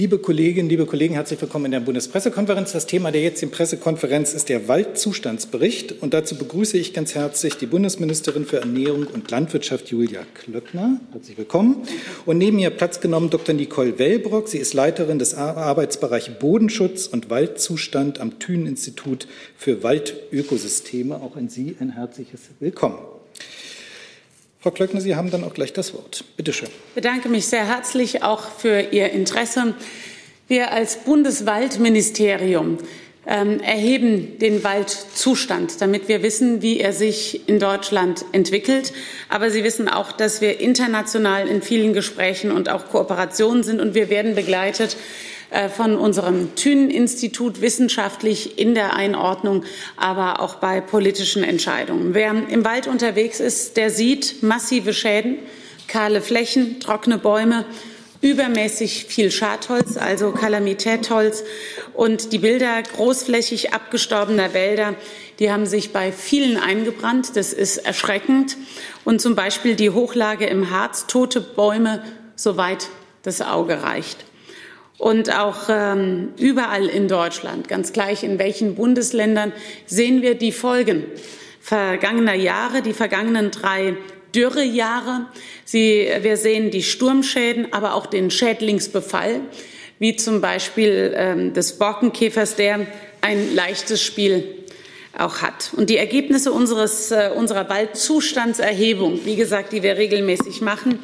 Liebe Kolleginnen, liebe Kollegen, herzlich willkommen in der Bundespressekonferenz. Das Thema der jetzigen Pressekonferenz ist der Waldzustandsbericht. Und dazu begrüße ich ganz herzlich die Bundesministerin für Ernährung und Landwirtschaft, Julia Klöckner. Herzlich willkommen. Und neben ihr Platz genommen Dr. Nicole Wellbrock. Sie ist Leiterin des Arbeitsbereichs Bodenschutz und Waldzustand am Thünen-Institut für Waldökosysteme. Auch an Sie ein herzliches Willkommen. Frau Klöckner, Sie haben dann auch gleich das Wort. Bitte schön. Ich bedanke mich sehr herzlich auch für Ihr Interesse. Wir als Bundeswaldministerium ähm, erheben den Waldzustand, damit wir wissen, wie er sich in Deutschland entwickelt. Aber Sie wissen auch, dass wir international in vielen Gesprächen und auch Kooperationen sind und wir werden begleitet von unserem Thünen-Institut wissenschaftlich in der Einordnung, aber auch bei politischen Entscheidungen. Wer im Wald unterwegs ist, der sieht massive Schäden, kahle Flächen, trockene Bäume, übermäßig viel Schadholz, also Kalamitätholz und die Bilder großflächig abgestorbener Wälder, die haben sich bei vielen eingebrannt. Das ist erschreckend. Und zum Beispiel die Hochlage im Harz, tote Bäume, soweit das Auge reicht und auch ähm, überall in Deutschland, ganz gleich in welchen Bundesländern, sehen wir die Folgen vergangener Jahre, die vergangenen drei Dürrejahre. Sie, wir sehen die Sturmschäden, aber auch den Schädlingsbefall, wie zum Beispiel ähm, des Borkenkäfers, der ein leichtes Spiel auch hat. Und die Ergebnisse unseres, äh, unserer Waldzustandserhebung, wie gesagt, die wir regelmäßig machen,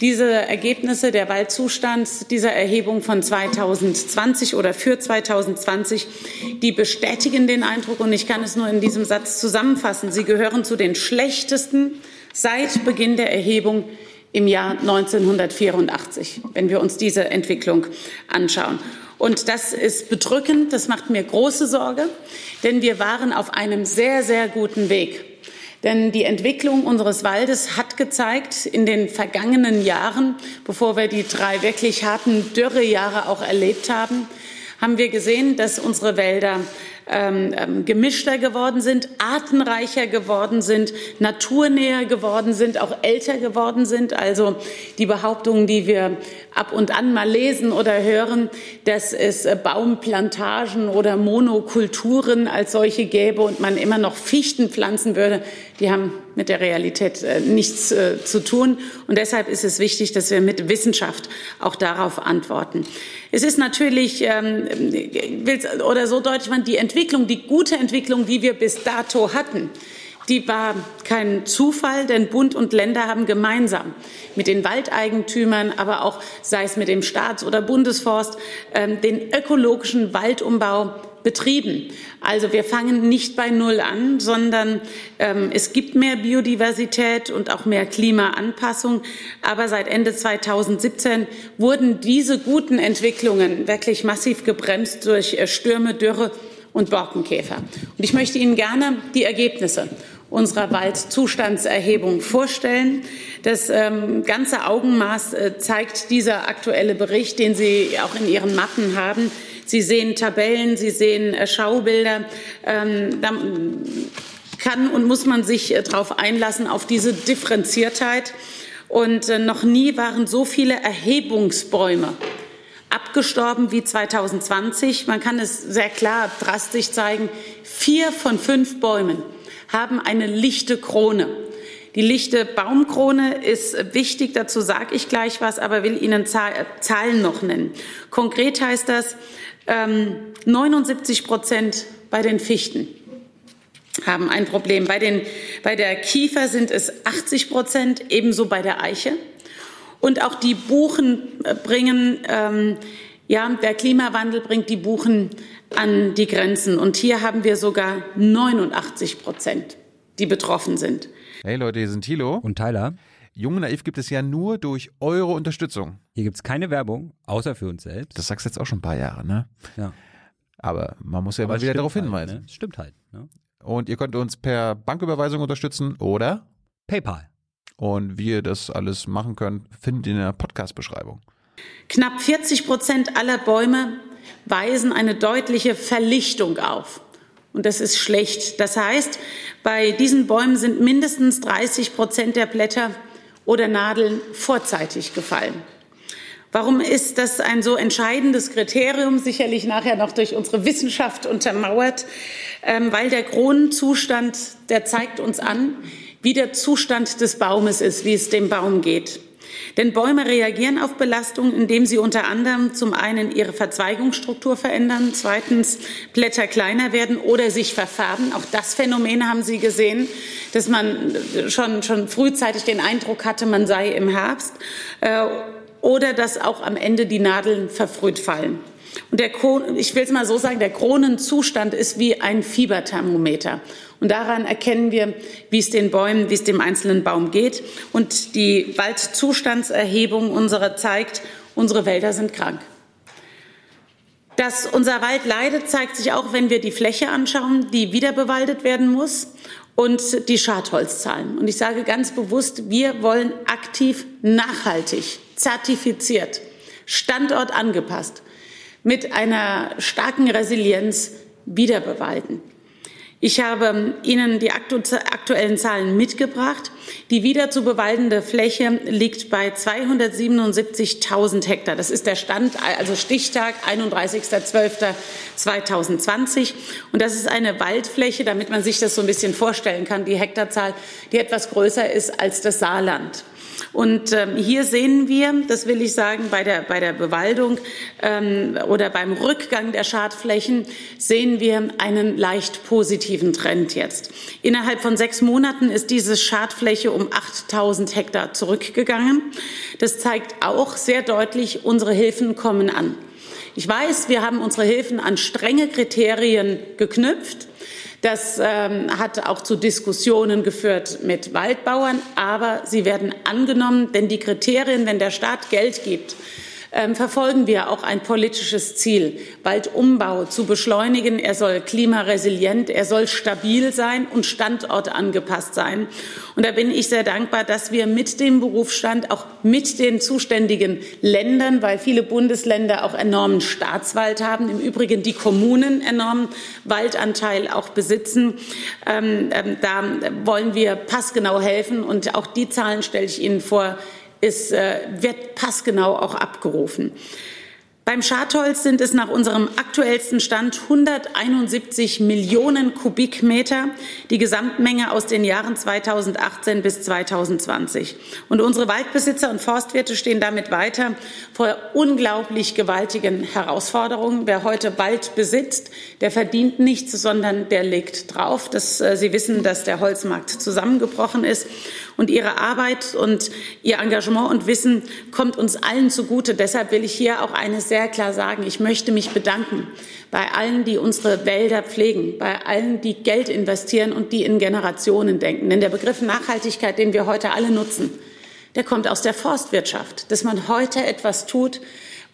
diese Ergebnisse der Waldzustand dieser Erhebung von 2020 oder für 2020, die bestätigen den Eindruck, und ich kann es nur in diesem Satz zusammenfassen, sie gehören zu den schlechtesten seit Beginn der Erhebung im Jahr 1984, wenn wir uns diese Entwicklung anschauen. Und das ist bedrückend, das macht mir große Sorge, denn wir waren auf einem sehr, sehr guten Weg. Denn die Entwicklung unseres Waldes hat gezeigt in den vergangenen Jahren, bevor wir die drei wirklich harten Dürrejahre auch erlebt haben, haben wir gesehen, dass unsere Wälder ähm, ähm, gemischter geworden sind, artenreicher geworden sind, naturnäher geworden sind, auch älter geworden sind. Also die Behauptungen, die wir ab und an mal lesen oder hören, dass es äh, Baumplantagen oder Monokulturen als solche gäbe und man immer noch Fichten pflanzen würde, die haben mit der Realität äh, nichts äh, zu tun. Und deshalb ist es wichtig, dass wir mit Wissenschaft auch darauf antworten. Es ist natürlich, ähm, oder so deutlich man, die Entwicklung, die gute Entwicklung, die wir bis dato hatten, die war kein Zufall, denn Bund und Länder haben gemeinsam mit den Waldeigentümern, aber auch sei es mit dem Staats- oder Bundesforst, ähm, den ökologischen Waldumbau betrieben. Also wir fangen nicht bei Null an, sondern ähm, es gibt mehr Biodiversität und auch mehr Klimaanpassung. Aber seit Ende 2017 wurden diese guten Entwicklungen wirklich massiv gebremst durch äh, Stürme, Dürre und Borkenkäfer. Und ich möchte Ihnen gerne die Ergebnisse unserer Waldzustandserhebung vorstellen. Das ähm, ganze Augenmaß äh, zeigt dieser aktuelle Bericht, den Sie auch in Ihren Mappen haben. Sie sehen Tabellen, Sie sehen äh, Schaubilder. Ähm, da kann und muss man sich äh, darauf einlassen, auf diese Differenziertheit. Und äh, noch nie waren so viele Erhebungsbäume abgestorben wie 2020. Man kann es sehr klar drastisch zeigen. Vier von fünf Bäumen haben eine lichte Krone. Die lichte Baumkrone ist wichtig, dazu sage ich gleich was, aber will Ihnen Zahlen noch nennen. Konkret heißt das, ähm, 79 Prozent bei den Fichten haben ein Problem. Bei, den, bei der Kiefer sind es 80 Prozent, ebenso bei der Eiche. Und auch die Buchen äh, bringen, ähm, ja, der Klimawandel bringt die Buchen an die Grenzen. Und hier haben wir sogar 89 Prozent, die betroffen sind. Hey Leute, hier sind Thilo und Tyler. Jung und Naiv gibt es ja nur durch eure Unterstützung. Hier gibt es keine Werbung, außer für uns selbst. Das sagst du jetzt auch schon ein paar Jahre, ne? Ja. Aber man muss ja Aber mal wieder darauf halt, hinweisen. Ne? Stimmt halt. Ne? Und ihr könnt uns per Banküberweisung unterstützen oder PayPal. Und wie ihr das alles machen könnt, findet ihr in der Podcast-Beschreibung. Knapp 40 Prozent aller Bäume weisen eine deutliche Verlichtung auf. Und das ist schlecht. Das heißt, bei diesen Bäumen sind mindestens 30 Prozent der Blätter oder Nadeln vorzeitig gefallen. Warum ist das ein so entscheidendes Kriterium, sicherlich nachher noch durch unsere Wissenschaft untermauert? Ähm, weil der Kronenzustand, der zeigt uns an, wie der Zustand des Baumes ist, wie es dem Baum geht. Denn Bäume reagieren auf Belastung, indem sie unter anderem zum einen ihre Verzweigungsstruktur verändern, zweitens Blätter kleiner werden oder sich verfärben. Auch das Phänomen haben Sie gesehen, dass man schon, schon frühzeitig den Eindruck hatte, man sei im Herbst. Äh, oder dass auch am Ende die Nadeln verfrüht fallen. Und der, ich will es mal so sagen, der Kronenzustand ist wie ein Fieberthermometer. Und daran erkennen wir, wie es den Bäumen, wie es dem einzelnen Baum geht. Und die Waldzustandserhebung unserer zeigt, unsere Wälder sind krank. Dass unser Wald leidet, zeigt sich auch, wenn wir die Fläche anschauen, die wieder bewaldet werden muss und die Schadholzzahlen. Und ich sage ganz bewusst, wir wollen aktiv nachhaltig zertifiziert, standortangepasst, mit einer starken Resilienz wiederbewalten. Ich habe Ihnen die aktuellen Zahlen mitgebracht. Die wieder zu bewaldende Fläche liegt bei 277.000 Hektar. Das ist der Stand, also Stichtag 31.12.2020. Und das ist eine Waldfläche, damit man sich das so ein bisschen vorstellen kann, die Hektarzahl, die etwas größer ist als das Saarland. Und ähm, hier sehen wir, das will ich sagen, bei der, bei der Bewaldung ähm, oder beim Rückgang der Schadflächen sehen wir einen leicht positiven Trend jetzt. Innerhalb von sechs Monaten ist diese Schadfläche um 8000 Hektar zurückgegangen. Das zeigt auch sehr deutlich, unsere Hilfen kommen an. Ich weiß, wir haben unsere Hilfen an strenge Kriterien geknüpft. Das ähm, hat auch zu Diskussionen geführt mit Waldbauern, aber sie werden angenommen, denn die Kriterien, wenn der Staat Geld gibt, ähm, verfolgen wir auch ein politisches Ziel, Waldumbau zu beschleunigen. Er soll klimaresilient, er soll stabil sein und standortangepasst sein. Und da bin ich sehr dankbar, dass wir mit dem Berufsstand, auch mit den zuständigen Ländern, weil viele Bundesländer auch enormen Staatswald haben, im Übrigen die Kommunen enormen Waldanteil auch besitzen, ähm, ähm, da wollen wir passgenau helfen. Und auch die Zahlen stelle ich Ihnen vor, es äh, wird passgenau auch abgerufen. Beim Schadholz sind es nach unserem aktuellsten Stand 171 Millionen Kubikmeter, die Gesamtmenge aus den Jahren 2018 bis 2020. Und unsere Waldbesitzer und Forstwirte stehen damit weiter vor unglaublich gewaltigen Herausforderungen. Wer heute Wald besitzt, der verdient nichts, sondern der legt drauf. Das, äh, Sie wissen, dass der Holzmarkt zusammengebrochen ist. Und Ihre Arbeit und Ihr Engagement und Wissen kommt uns allen zugute. Deshalb will ich hier auch eines sehr klar sagen. Ich möchte mich bedanken bei allen, die unsere Wälder pflegen, bei allen, die Geld investieren und die in Generationen denken. Denn der Begriff Nachhaltigkeit, den wir heute alle nutzen, der kommt aus der Forstwirtschaft, dass man heute etwas tut,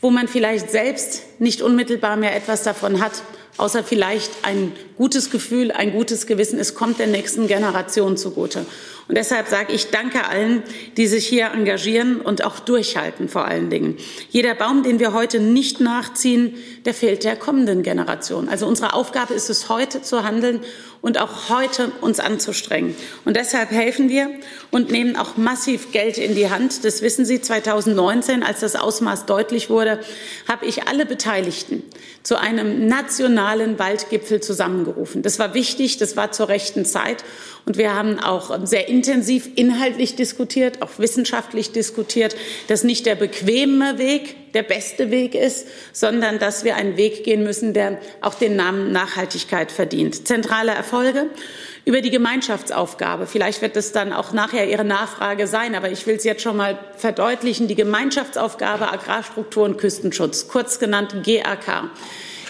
wo man vielleicht selbst nicht unmittelbar mehr etwas davon hat, außer vielleicht ein gutes Gefühl, ein gutes Gewissen. Es kommt der nächsten Generation zugute. Und deshalb sage ich Danke allen, die sich hier engagieren und auch durchhalten vor allen Dingen. Jeder Baum, den wir heute nicht nachziehen, der fehlt der kommenden Generation. Also unsere Aufgabe ist es, heute zu handeln und auch heute uns anzustrengen. Und deshalb helfen wir und nehmen auch massiv Geld in die Hand. Das wissen Sie, 2019, als das Ausmaß deutlich wurde, habe ich alle Beteiligten zu einem nationalen Waldgipfel zusammengerufen. Das war wichtig, das war zur rechten Zeit. Und wir haben auch sehr intensiv inhaltlich diskutiert, auch wissenschaftlich diskutiert, dass nicht der bequeme Weg der beste Weg ist, sondern dass wir einen Weg gehen müssen, der auch den Namen Nachhaltigkeit verdient. Zentrale Erfolge über die Gemeinschaftsaufgabe. Vielleicht wird es dann auch nachher Ihre Nachfrage sein, aber ich will es jetzt schon mal verdeutlichen. Die Gemeinschaftsaufgabe Agrarstruktur und Küstenschutz, kurz genannt GAK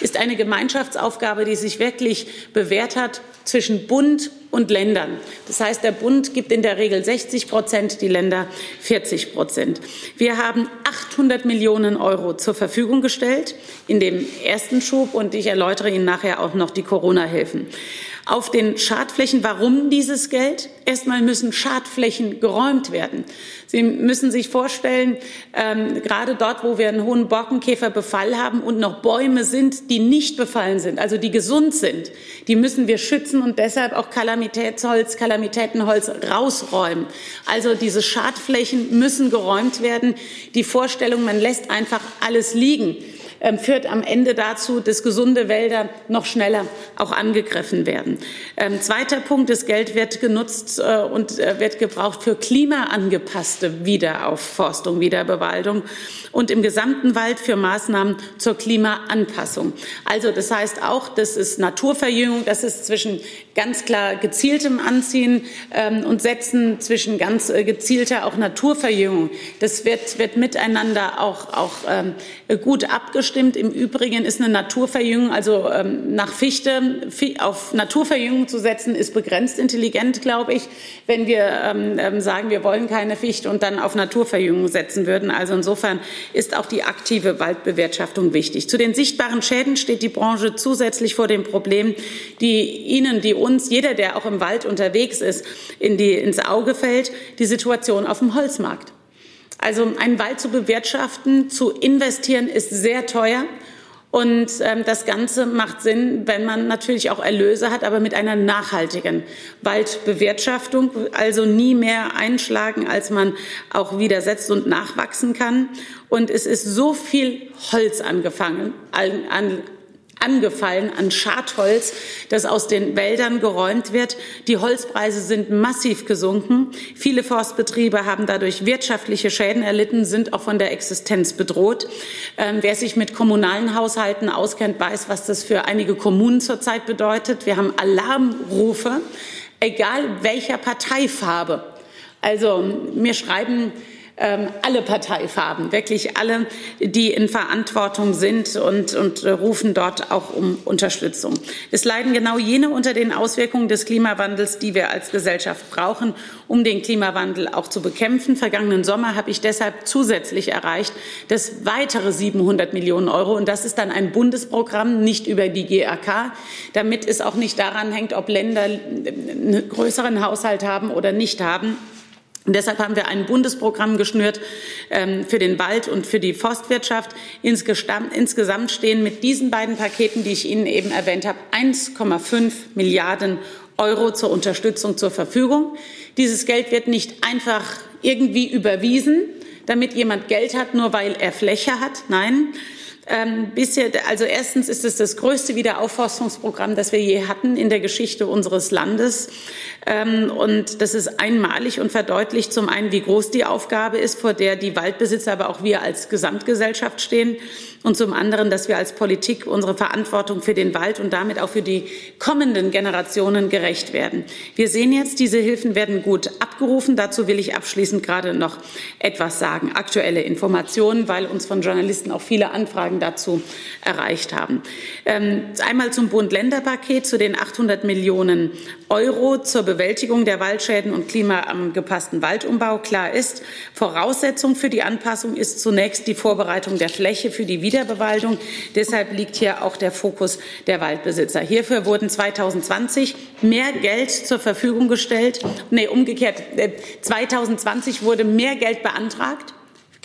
ist eine Gemeinschaftsaufgabe, die sich wirklich bewährt hat zwischen Bund und Ländern. Das heißt, der Bund gibt in der Regel 60 Prozent, die Länder 40 Prozent. Wir haben 800 Millionen Euro zur Verfügung gestellt in dem ersten Schub und ich erläutere Ihnen nachher auch noch die Corona-Hilfen auf den Schadflächen. Warum dieses Geld? Erstmal müssen Schadflächen geräumt werden. Sie müssen sich vorstellen, ähm, gerade dort, wo wir einen hohen Borkenkäferbefall haben und noch Bäume sind, die nicht befallen sind, also die gesund sind, die müssen wir schützen und deshalb auch Kalamität Kalamitätsholz, Kalamitätenholz rausräumen. Also diese Schadflächen müssen geräumt werden. Die Vorstellung, man lässt einfach alles liegen, führt am Ende dazu, dass gesunde Wälder noch schneller auch angegriffen werden. Ähm, zweiter Punkt, das Geld wird genutzt äh, und äh, wird gebraucht für klimaangepasste Wiederaufforstung, Wiederbewaldung und im gesamten Wald für Maßnahmen zur Klimaanpassung. Also das heißt auch, das ist Naturverjüngung, das ist zwischen ganz klar gezieltem Anziehen ähm, und Setzen, zwischen ganz äh, gezielter auch Naturverjüngung. Das wird, wird miteinander auch, auch ähm, gut abgestimmt. Im Übrigen ist eine Naturverjüngung, also ähm, nach Fichte auf Naturverjüngung zu setzen, ist begrenzt intelligent, glaube ich, wenn wir ähm, ähm, sagen, wir wollen keine Fichte und dann auf Naturverjüngung setzen würden. Also insofern ist auch die aktive Waldbewirtschaftung wichtig. Zu den sichtbaren Schäden steht die Branche zusätzlich vor dem Problem, die Ihnen, die uns, jeder, der auch im Wald unterwegs ist, in die, ins Auge fällt, die Situation auf dem Holzmarkt. Also einen Wald zu bewirtschaften, zu investieren, ist sehr teuer. Und ähm, das Ganze macht Sinn, wenn man natürlich auch Erlöse hat, aber mit einer nachhaltigen Waldbewirtschaftung. Also nie mehr einschlagen, als man auch widersetzt und nachwachsen kann. Und es ist so viel Holz angefangen, an, an angefallen an Schadholz, das aus den Wäldern geräumt wird. Die Holzpreise sind massiv gesunken. Viele Forstbetriebe haben dadurch wirtschaftliche Schäden erlitten, sind auch von der Existenz bedroht. Ähm, wer sich mit kommunalen Haushalten auskennt, weiß, was das für einige Kommunen zurzeit bedeutet. Wir haben Alarmrufe, egal welcher Parteifarbe. Also mir schreiben ähm, alle Parteifarben, wirklich alle, die in Verantwortung sind und, und äh, rufen dort auch um Unterstützung. Es leiden genau jene unter den Auswirkungen des Klimawandels, die wir als Gesellschaft brauchen, um den Klimawandel auch zu bekämpfen. Vergangenen Sommer habe ich deshalb zusätzlich erreicht, dass weitere 700 Millionen Euro, und das ist dann ein Bundesprogramm, nicht über die GAK, damit es auch nicht daran hängt, ob Länder einen größeren Haushalt haben oder nicht haben, und deshalb haben wir ein Bundesprogramm geschnürt ähm, für den Wald und für die Forstwirtschaft. Insgesamt stehen mit diesen beiden Paketen, die ich Ihnen eben erwähnt habe, 1,5 Milliarden Euro zur Unterstützung zur Verfügung. Dieses Geld wird nicht einfach irgendwie überwiesen, damit jemand Geld hat, nur weil er Fläche hat. Nein, ähm, bisher, also erstens ist es das größte Wiederaufforstungsprogramm, das wir je hatten in der Geschichte unseres Landes. Ähm, und das ist einmalig und verdeutlicht zum einen, wie groß die Aufgabe ist, vor der die Waldbesitzer, aber auch wir als Gesamtgesellschaft stehen und zum anderen, dass wir als Politik unsere Verantwortung für den Wald und damit auch für die kommenden Generationen gerecht werden. Wir sehen jetzt, diese Hilfen werden gut abgerufen. Dazu will ich abschließend gerade noch etwas sagen. Aktuelle Informationen, weil uns von Journalisten auch viele Anfragen dazu erreicht haben. Ähm, einmal zum Bund-Länder-Paket, zu den 800 Millionen Euro zur Bewältigung der Waldschäden und klimaangepassten Waldumbau. Klar ist, Voraussetzung für die Anpassung ist zunächst die Vorbereitung der Fläche für die Wieder Wiederbewaldung. Deshalb liegt hier auch der Fokus der Waldbesitzer. Hierfür wurden 2020 mehr Geld zur Verfügung gestellt. Nee, umgekehrt, 2020 äh, wurde mehr Geld beantragt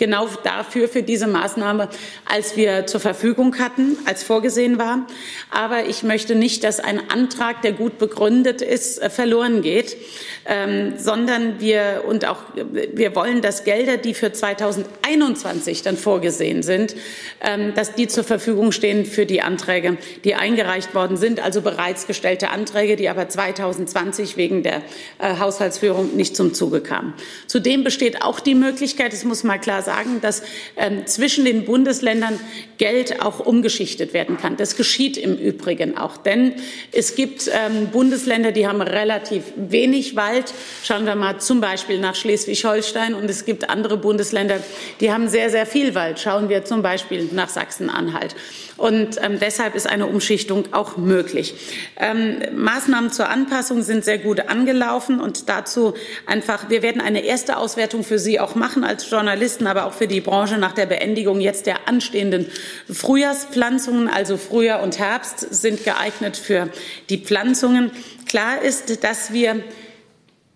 genau dafür, für diese Maßnahme, als wir zur Verfügung hatten, als vorgesehen war. Aber ich möchte nicht, dass ein Antrag, der gut begründet ist, äh, verloren geht, ähm, sondern wir und auch wir wollen, dass Gelder, die für 2021 dann vorgesehen sind, ähm, dass die zur Verfügung stehen für die Anträge, die eingereicht worden sind, also bereits gestellte Anträge, die aber 2020 wegen der äh, Haushaltsführung nicht zum Zuge kamen. Zudem besteht auch die Möglichkeit, es muss mal klar sagen, dass ähm, zwischen den Bundesländern Geld auch umgeschichtet werden kann. Das geschieht im Übrigen auch, denn es gibt ähm, Bundesländer, die haben relativ wenig Wald. Schauen wir mal zum Beispiel nach Schleswig-Holstein und es gibt andere Bundesländer, die haben sehr, sehr viel Wald. Schauen wir zum Beispiel nach Sachsen-Anhalt. Und ähm, deshalb ist eine Umschichtung auch möglich. Ähm, Maßnahmen zur Anpassung sind sehr gut angelaufen und dazu einfach, wir werden eine erste Auswertung für Sie auch machen als Journalisten, aber auch für die Branche nach der Beendigung jetzt der anstehenden Frühjahrspflanzungen, also Frühjahr und Herbst sind geeignet für die Pflanzungen. Klar ist, dass wir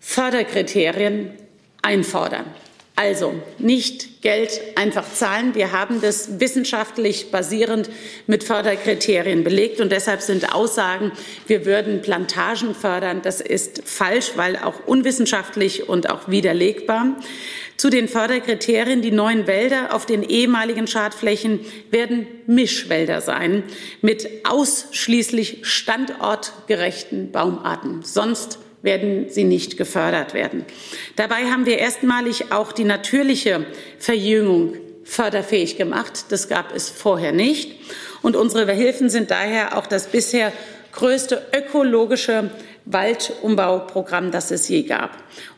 Förderkriterien einfordern. Also nicht Geld einfach zahlen. Wir haben das wissenschaftlich basierend mit Förderkriterien belegt und deshalb sind Aussagen, wir würden Plantagen fördern, das ist falsch, weil auch unwissenschaftlich und auch widerlegbar. Zu den Förderkriterien, die neuen Wälder auf den ehemaligen Schadflächen werden Mischwälder sein mit ausschließlich standortgerechten Baumarten. Sonst werden sie nicht gefördert werden. Dabei haben wir erstmalig auch die natürliche Verjüngung förderfähig gemacht. Das gab es vorher nicht. Und unsere Hilfen sind daher auch das bisher größte ökologische Waldumbauprogramm, das es je gab.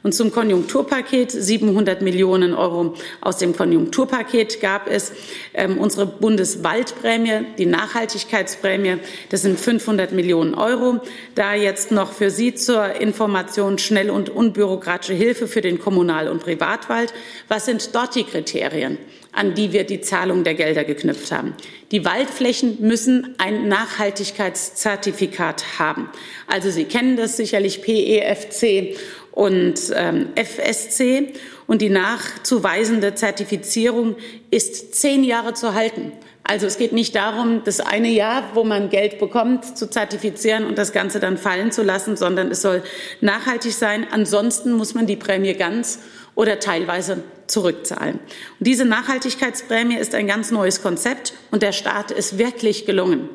Und zum Konjunkturpaket 700 Millionen Euro aus dem Konjunkturpaket gab es ähm, unsere Bundeswaldprämie, die Nachhaltigkeitsprämie. Das sind 500 Millionen Euro. Da jetzt noch für Sie zur Information schnell und unbürokratische Hilfe für den Kommunal- und Privatwald. Was sind dort die Kriterien? An die wir die Zahlung der Gelder geknüpft haben. Die Waldflächen müssen ein Nachhaltigkeitszertifikat haben. Also Sie kennen das sicherlich PEFC und ähm, FSC. Und die nachzuweisende Zertifizierung ist zehn Jahre zu halten. Also es geht nicht darum, das eine Jahr, wo man Geld bekommt, zu zertifizieren und das Ganze dann fallen zu lassen, sondern es soll nachhaltig sein. Ansonsten muss man die Prämie ganz oder teilweise zurückzahlen. Und diese Nachhaltigkeitsprämie ist ein ganz neues Konzept und der Staat ist wirklich gelungen.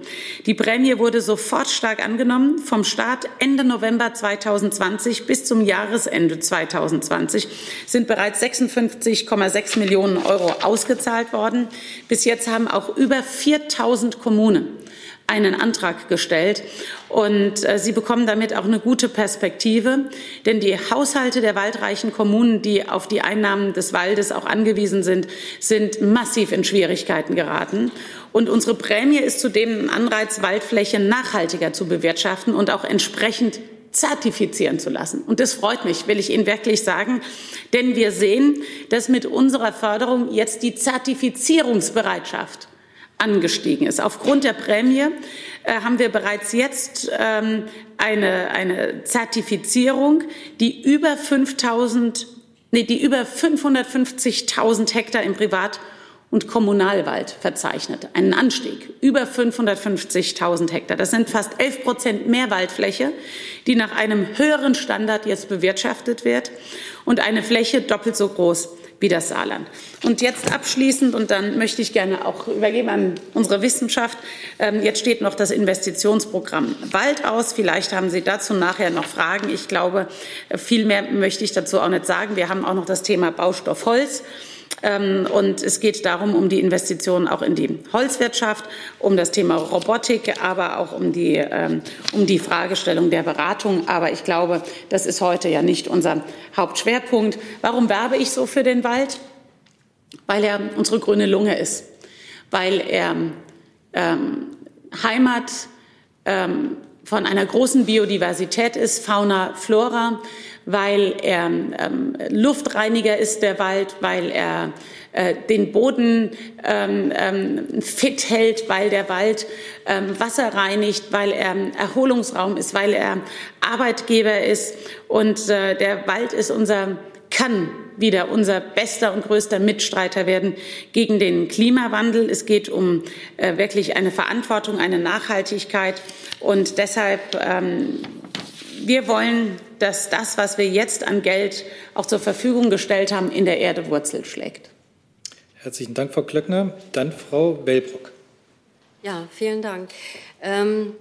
Die Prämie wurde sofort stark angenommen. Vom Start Ende November 2020 bis zum Jahresende 2020 sind bereits 56,6 Millionen Euro ausgezahlt worden. Bis jetzt haben auch über 4000 Kommunen einen Antrag gestellt. Und äh, Sie bekommen damit auch eine gute Perspektive, denn die Haushalte der waldreichen Kommunen, die auf die Einnahmen des Waldes auch angewiesen sind, sind massiv in Schwierigkeiten geraten. Und unsere Prämie ist zudem ein Anreiz, Waldfläche nachhaltiger zu bewirtschaften und auch entsprechend zertifizieren zu lassen. Und das freut mich, will ich Ihnen wirklich sagen, denn wir sehen, dass mit unserer Förderung jetzt die Zertifizierungsbereitschaft angestiegen ist. Aufgrund der Prämie äh, haben wir bereits jetzt ähm, eine, eine Zertifizierung, die über 5000, nee, die über 550.000 Hektar im Privat- und Kommunalwald verzeichnet. Einen Anstieg über 550.000 Hektar. Das sind fast 11 Prozent mehr Waldfläche, die nach einem höheren Standard jetzt bewirtschaftet wird und eine Fläche doppelt so groß wie das Saarland. Und jetzt abschließend, und dann möchte ich gerne auch übergeben an unsere Wissenschaft, ähm, jetzt steht noch das Investitionsprogramm Wald aus. Vielleicht haben Sie dazu nachher noch Fragen. Ich glaube, viel mehr möchte ich dazu auch nicht sagen. Wir haben auch noch das Thema Baustoff Holz. Ähm, und es geht darum, um die Investitionen auch in die Holzwirtschaft, um das Thema Robotik, aber auch um die, ähm, um die Fragestellung der Beratung. Aber ich glaube, das ist heute ja nicht unser Hauptschwerpunkt. Warum werbe ich so für den Wald? Weil er unsere grüne Lunge ist, weil er ähm, Heimat ähm, von einer großen Biodiversität ist, Fauna, Flora, weil er ähm, Luftreiniger ist, der Wald, weil er äh, den Boden ähm, ähm, fit hält, weil der Wald ähm, Wasser reinigt, weil er Erholungsraum ist, weil er Arbeitgeber ist. Und äh, der Wald ist unser, kann wieder unser bester und größter Mitstreiter werden gegen den Klimawandel. Es geht um äh, wirklich eine Verantwortung, eine Nachhaltigkeit. Und deshalb, ähm, wir wollen dass das, was wir jetzt an Geld auch zur Verfügung gestellt haben, in der Erde Wurzel schlägt. Herzlichen Dank, Frau Klöckner. Dann Frau Wellbrock. Ja, vielen Dank. Ähm,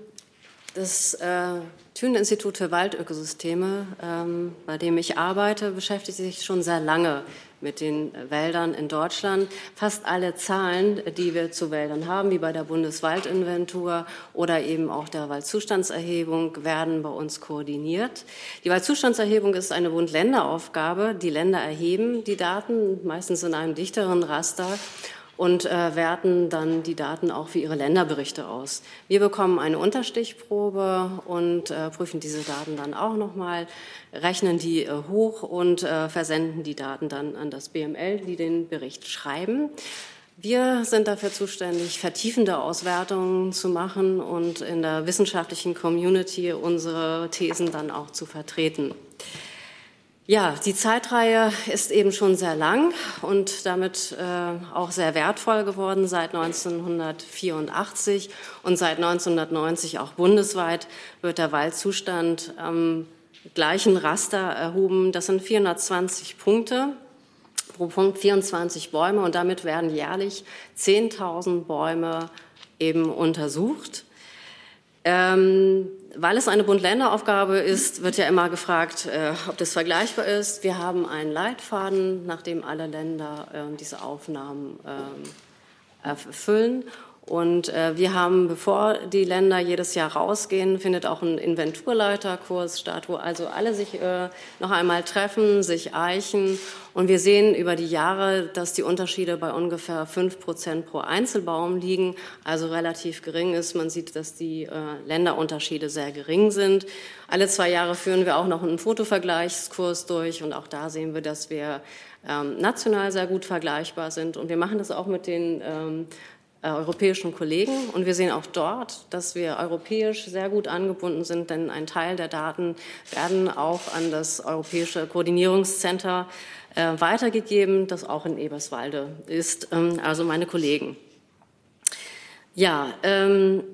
das äh, Thünen-Institut für Waldökosysteme, ähm, bei dem ich arbeite, beschäftigt sich schon sehr lange mit den Wäldern in Deutschland. Fast alle Zahlen, die wir zu Wäldern haben, wie bei der Bundeswaldinventur oder eben auch der Waldzustandserhebung, werden bei uns koordiniert. Die Waldzustandserhebung ist eine Bund-Länder-Aufgabe. Die Länder erheben die Daten, meistens in einem dichteren Raster und äh, werten dann die Daten auch für ihre Länderberichte aus. Wir bekommen eine Unterstichprobe und äh, prüfen diese Daten dann auch nochmal, rechnen die äh, hoch und äh, versenden die Daten dann an das BML, die den Bericht schreiben. Wir sind dafür zuständig, vertiefende Auswertungen zu machen und in der wissenschaftlichen Community unsere Thesen dann auch zu vertreten. Ja, die Zeitreihe ist eben schon sehr lang und damit äh, auch sehr wertvoll geworden seit 1984 und seit 1990 auch bundesweit wird der Waldzustand am gleichen Raster erhoben. Das sind 420 Punkte pro Punkt 24 Bäume und damit werden jährlich 10.000 Bäume eben untersucht. Ähm, weil es eine Bund-Länder-Aufgabe ist, wird ja immer gefragt, äh, ob das vergleichbar ist. Wir haben einen Leitfaden, nach dem alle Länder äh, diese Aufnahmen äh, erfüllen. Und äh, wir haben, bevor die Länder jedes Jahr rausgehen, findet auch ein Inventurleiterkurs statt, wo also alle sich äh, noch einmal treffen, sich eichen. Und wir sehen über die Jahre, dass die Unterschiede bei ungefähr fünf Prozent pro Einzelbaum liegen, also relativ gering ist. Man sieht, dass die äh, Länderunterschiede sehr gering sind. Alle zwei Jahre führen wir auch noch einen Fotovergleichskurs durch und auch da sehen wir, dass wir ähm, national sehr gut vergleichbar sind. Und wir machen das auch mit den ähm, äh, europäischen Kollegen. Und wir sehen auch dort, dass wir europäisch sehr gut angebunden sind, denn ein Teil der Daten werden auch an das Europäische Koordinierungscenter äh, weitergegeben, das auch in Eberswalde ist, ähm, also meine Kollegen. Ja, ähm,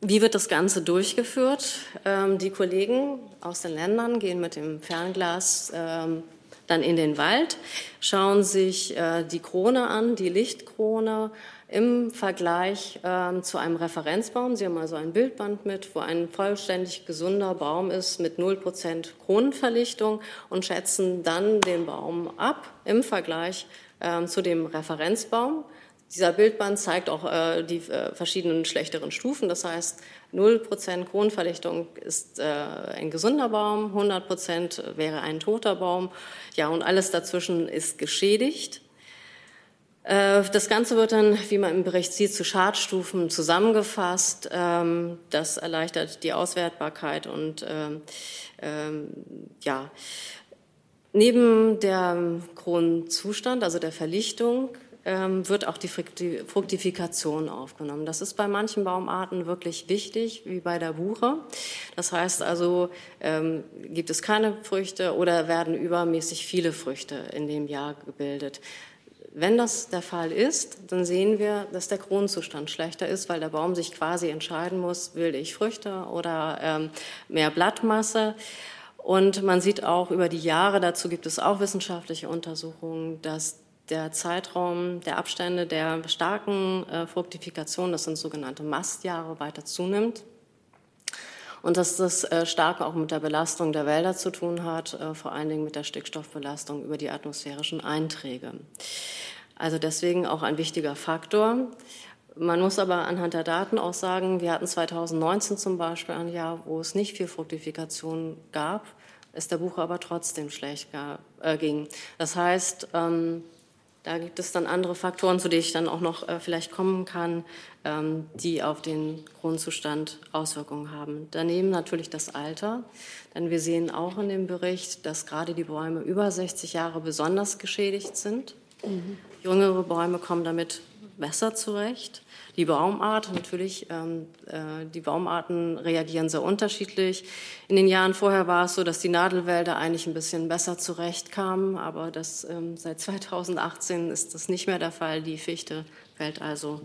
wie wird das Ganze durchgeführt? Ähm, die Kollegen aus den Ländern gehen mit dem Fernglas dann in den Wald, schauen sich äh, die Krone an, die Lichtkrone, im Vergleich ähm, zu einem Referenzbaum. Sie haben also ein Bildband mit, wo ein vollständig gesunder Baum ist mit 0% Kronenverlichtung und schätzen dann den Baum ab im Vergleich ähm, zu dem Referenzbaum. Dieser Bildband zeigt auch äh, die äh, verschiedenen schlechteren Stufen. Das heißt, 0% Kronenverlichtung ist äh, ein gesunder Baum, 100% wäre ein toter Baum. Ja, und alles dazwischen ist geschädigt. Äh, das Ganze wird dann, wie man im Bericht sieht, zu Schadstufen zusammengefasst. Ähm, das erleichtert die Auswertbarkeit und ähm, ähm, ja, neben dem Kronenzustand, also der Verlichtung, wird auch die Fruktifikation aufgenommen. Das ist bei manchen Baumarten wirklich wichtig, wie bei der Buche. Das heißt also, gibt es keine Früchte oder werden übermäßig viele Früchte in dem Jahr gebildet. Wenn das der Fall ist, dann sehen wir, dass der Kronenzustand schlechter ist, weil der Baum sich quasi entscheiden muss, will ich Früchte oder ähm, mehr Blattmasse. Und man sieht auch über die Jahre, dazu gibt es auch wissenschaftliche Untersuchungen, dass der Zeitraum der Abstände der starken äh, Fruktifikation, das sind sogenannte Mastjahre, weiter zunimmt. Und dass das äh, stark auch mit der Belastung der Wälder zu tun hat, äh, vor allen Dingen mit der Stickstoffbelastung über die atmosphärischen Einträge. Also deswegen auch ein wichtiger Faktor. Man muss aber anhand der Daten auch sagen, wir hatten 2019 zum Beispiel ein Jahr, wo es nicht viel Fruktifikation gab, es der Buche aber trotzdem schlecht äh, ging. Das heißt, ähm, da gibt es dann andere Faktoren, zu denen ich dann auch noch äh, vielleicht kommen kann, ähm, die auf den Grundzustand Auswirkungen haben. Daneben natürlich das Alter, denn wir sehen auch in dem Bericht, dass gerade die Bäume über 60 Jahre besonders geschädigt sind. Mhm. Jüngere Bäume kommen damit besser zurecht. Die Baumart, natürlich, ähm, äh, die Baumarten reagieren sehr unterschiedlich. In den Jahren vorher war es so, dass die Nadelwälder eigentlich ein bisschen besser zurechtkamen, aber das, ähm, seit 2018 ist das nicht mehr der Fall. Die Fichte fällt also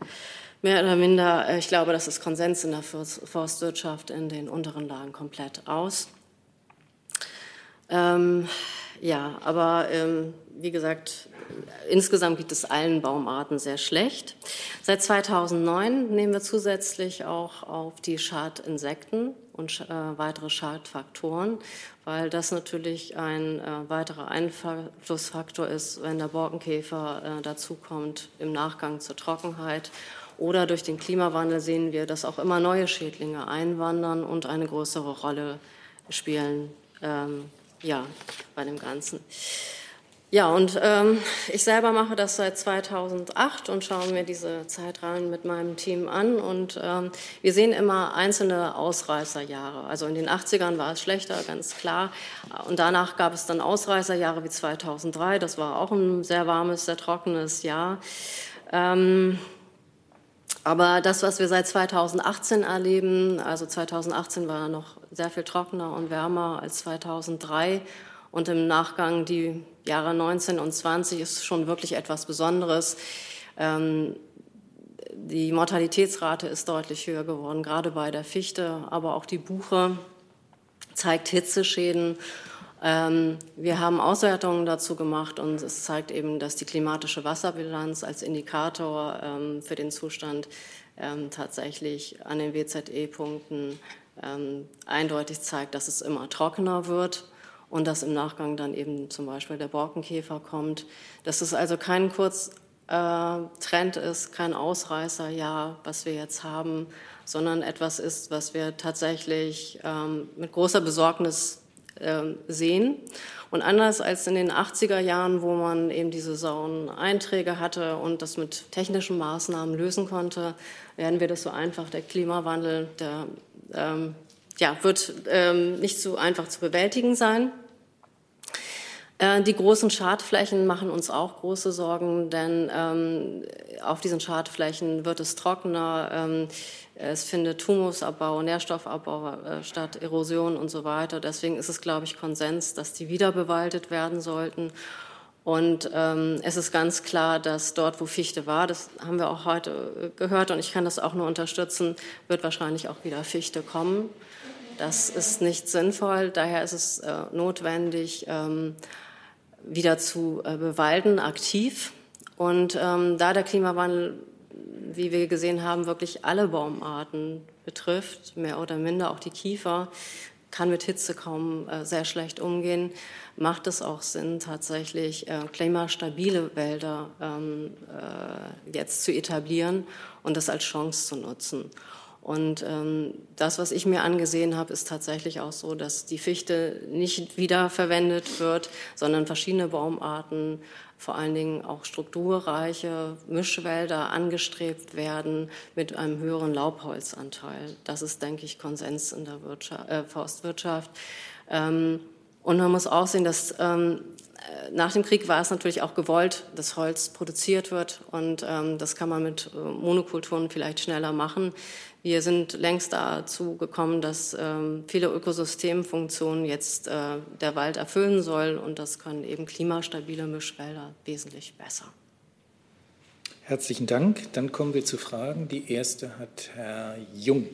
mehr oder minder, äh, ich glaube, das ist Konsens in der Forstwirtschaft in den unteren Lagen komplett aus. Ähm, ja, aber ähm, wie gesagt, insgesamt geht es allen Baumarten sehr schlecht. Seit 2009 nehmen wir zusätzlich auch auf die Schadinsekten und äh, weitere Schadfaktoren, weil das natürlich ein äh, weiterer Einflussfaktor ist, wenn der Borkenkäfer äh, dazukommt im Nachgang zur Trockenheit. Oder durch den Klimawandel sehen wir, dass auch immer neue Schädlinge einwandern und eine größere Rolle spielen. Ähm, ja, bei dem Ganzen. Ja, und ähm, ich selber mache das seit 2008 und schaue mir diese Zeitreihen mit meinem Team an. Und ähm, wir sehen immer einzelne Ausreißerjahre. Also in den 80ern war es schlechter, ganz klar. Und danach gab es dann Ausreißerjahre wie 2003. Das war auch ein sehr warmes, sehr trockenes Jahr. Ähm, aber das, was wir seit 2018 erleben, also 2018 war noch sehr viel trockener und wärmer als 2003 Und im Nachgang die Jahre 19 und 20 ist schon wirklich etwas Besonderes. Ähm, die Mortalitätsrate ist deutlich höher geworden, gerade bei der Fichte, aber auch die Buche zeigt Hitzeschäden. Ähm, wir haben Auswertungen dazu gemacht und es zeigt eben, dass die klimatische Wasserbilanz als Indikator ähm, für den Zustand ähm, tatsächlich an den WZE-Punkten eindeutig zeigt, dass es immer trockener wird und dass im Nachgang dann eben zum Beispiel der Borkenkäfer kommt. Dass es also kein Kurztrend ist, kein Ausreißerjahr, was wir jetzt haben, sondern etwas ist, was wir tatsächlich mit großer Besorgnis ähm, sehen. Und anders als in den 80er Jahren, wo man eben diese Sauneinträge hatte und das mit technischen Maßnahmen lösen konnte, werden wir das so einfach. Der Klimawandel, der ähm, ja, wird ähm, nicht so einfach zu bewältigen sein. Äh, die großen Schadflächen machen uns auch große Sorgen, denn ähm, auf diesen Schadflächen wird es trockener. Ähm, es findet Humusabbau, Nährstoffabbau äh, statt, Erosion und so weiter. Deswegen ist es, glaube ich, Konsens, dass die wieder bewaldet werden sollten. Und ähm, es ist ganz klar, dass dort, wo Fichte war, das haben wir auch heute äh, gehört und ich kann das auch nur unterstützen, wird wahrscheinlich auch wieder Fichte kommen. Das ist nicht sinnvoll. Daher ist es äh, notwendig, ähm, wieder zu äh, bewalden, aktiv. Und ähm, da der Klimawandel wie wir gesehen haben, wirklich alle Baumarten betrifft, mehr oder minder auch die Kiefer, kann mit Hitze kaum äh, sehr schlecht umgehen, macht es auch Sinn, tatsächlich äh, klimastabile Wälder ähm, äh, jetzt zu etablieren und das als Chance zu nutzen. Und ähm, das, was ich mir angesehen habe, ist tatsächlich auch so, dass die Fichte nicht wiederverwendet wird, sondern verschiedene Baumarten vor allen Dingen auch strukturreiche Mischwälder angestrebt werden mit einem höheren Laubholzanteil. Das ist, denke ich, Konsens in der Wirtschaft, äh, Forstwirtschaft. Ähm, und man muss auch sehen, dass ähm, äh, nach dem Krieg war es natürlich auch gewollt, dass Holz produziert wird und ähm, das kann man mit äh, Monokulturen vielleicht schneller machen. Wir sind längst dazu gekommen, dass ähm, viele Ökosystemfunktionen jetzt äh, der Wald erfüllen soll und das können eben klimastabile Mischwälder wesentlich besser. Herzlichen Dank. Dann kommen wir zu Fragen. Die erste hat Herr Jung.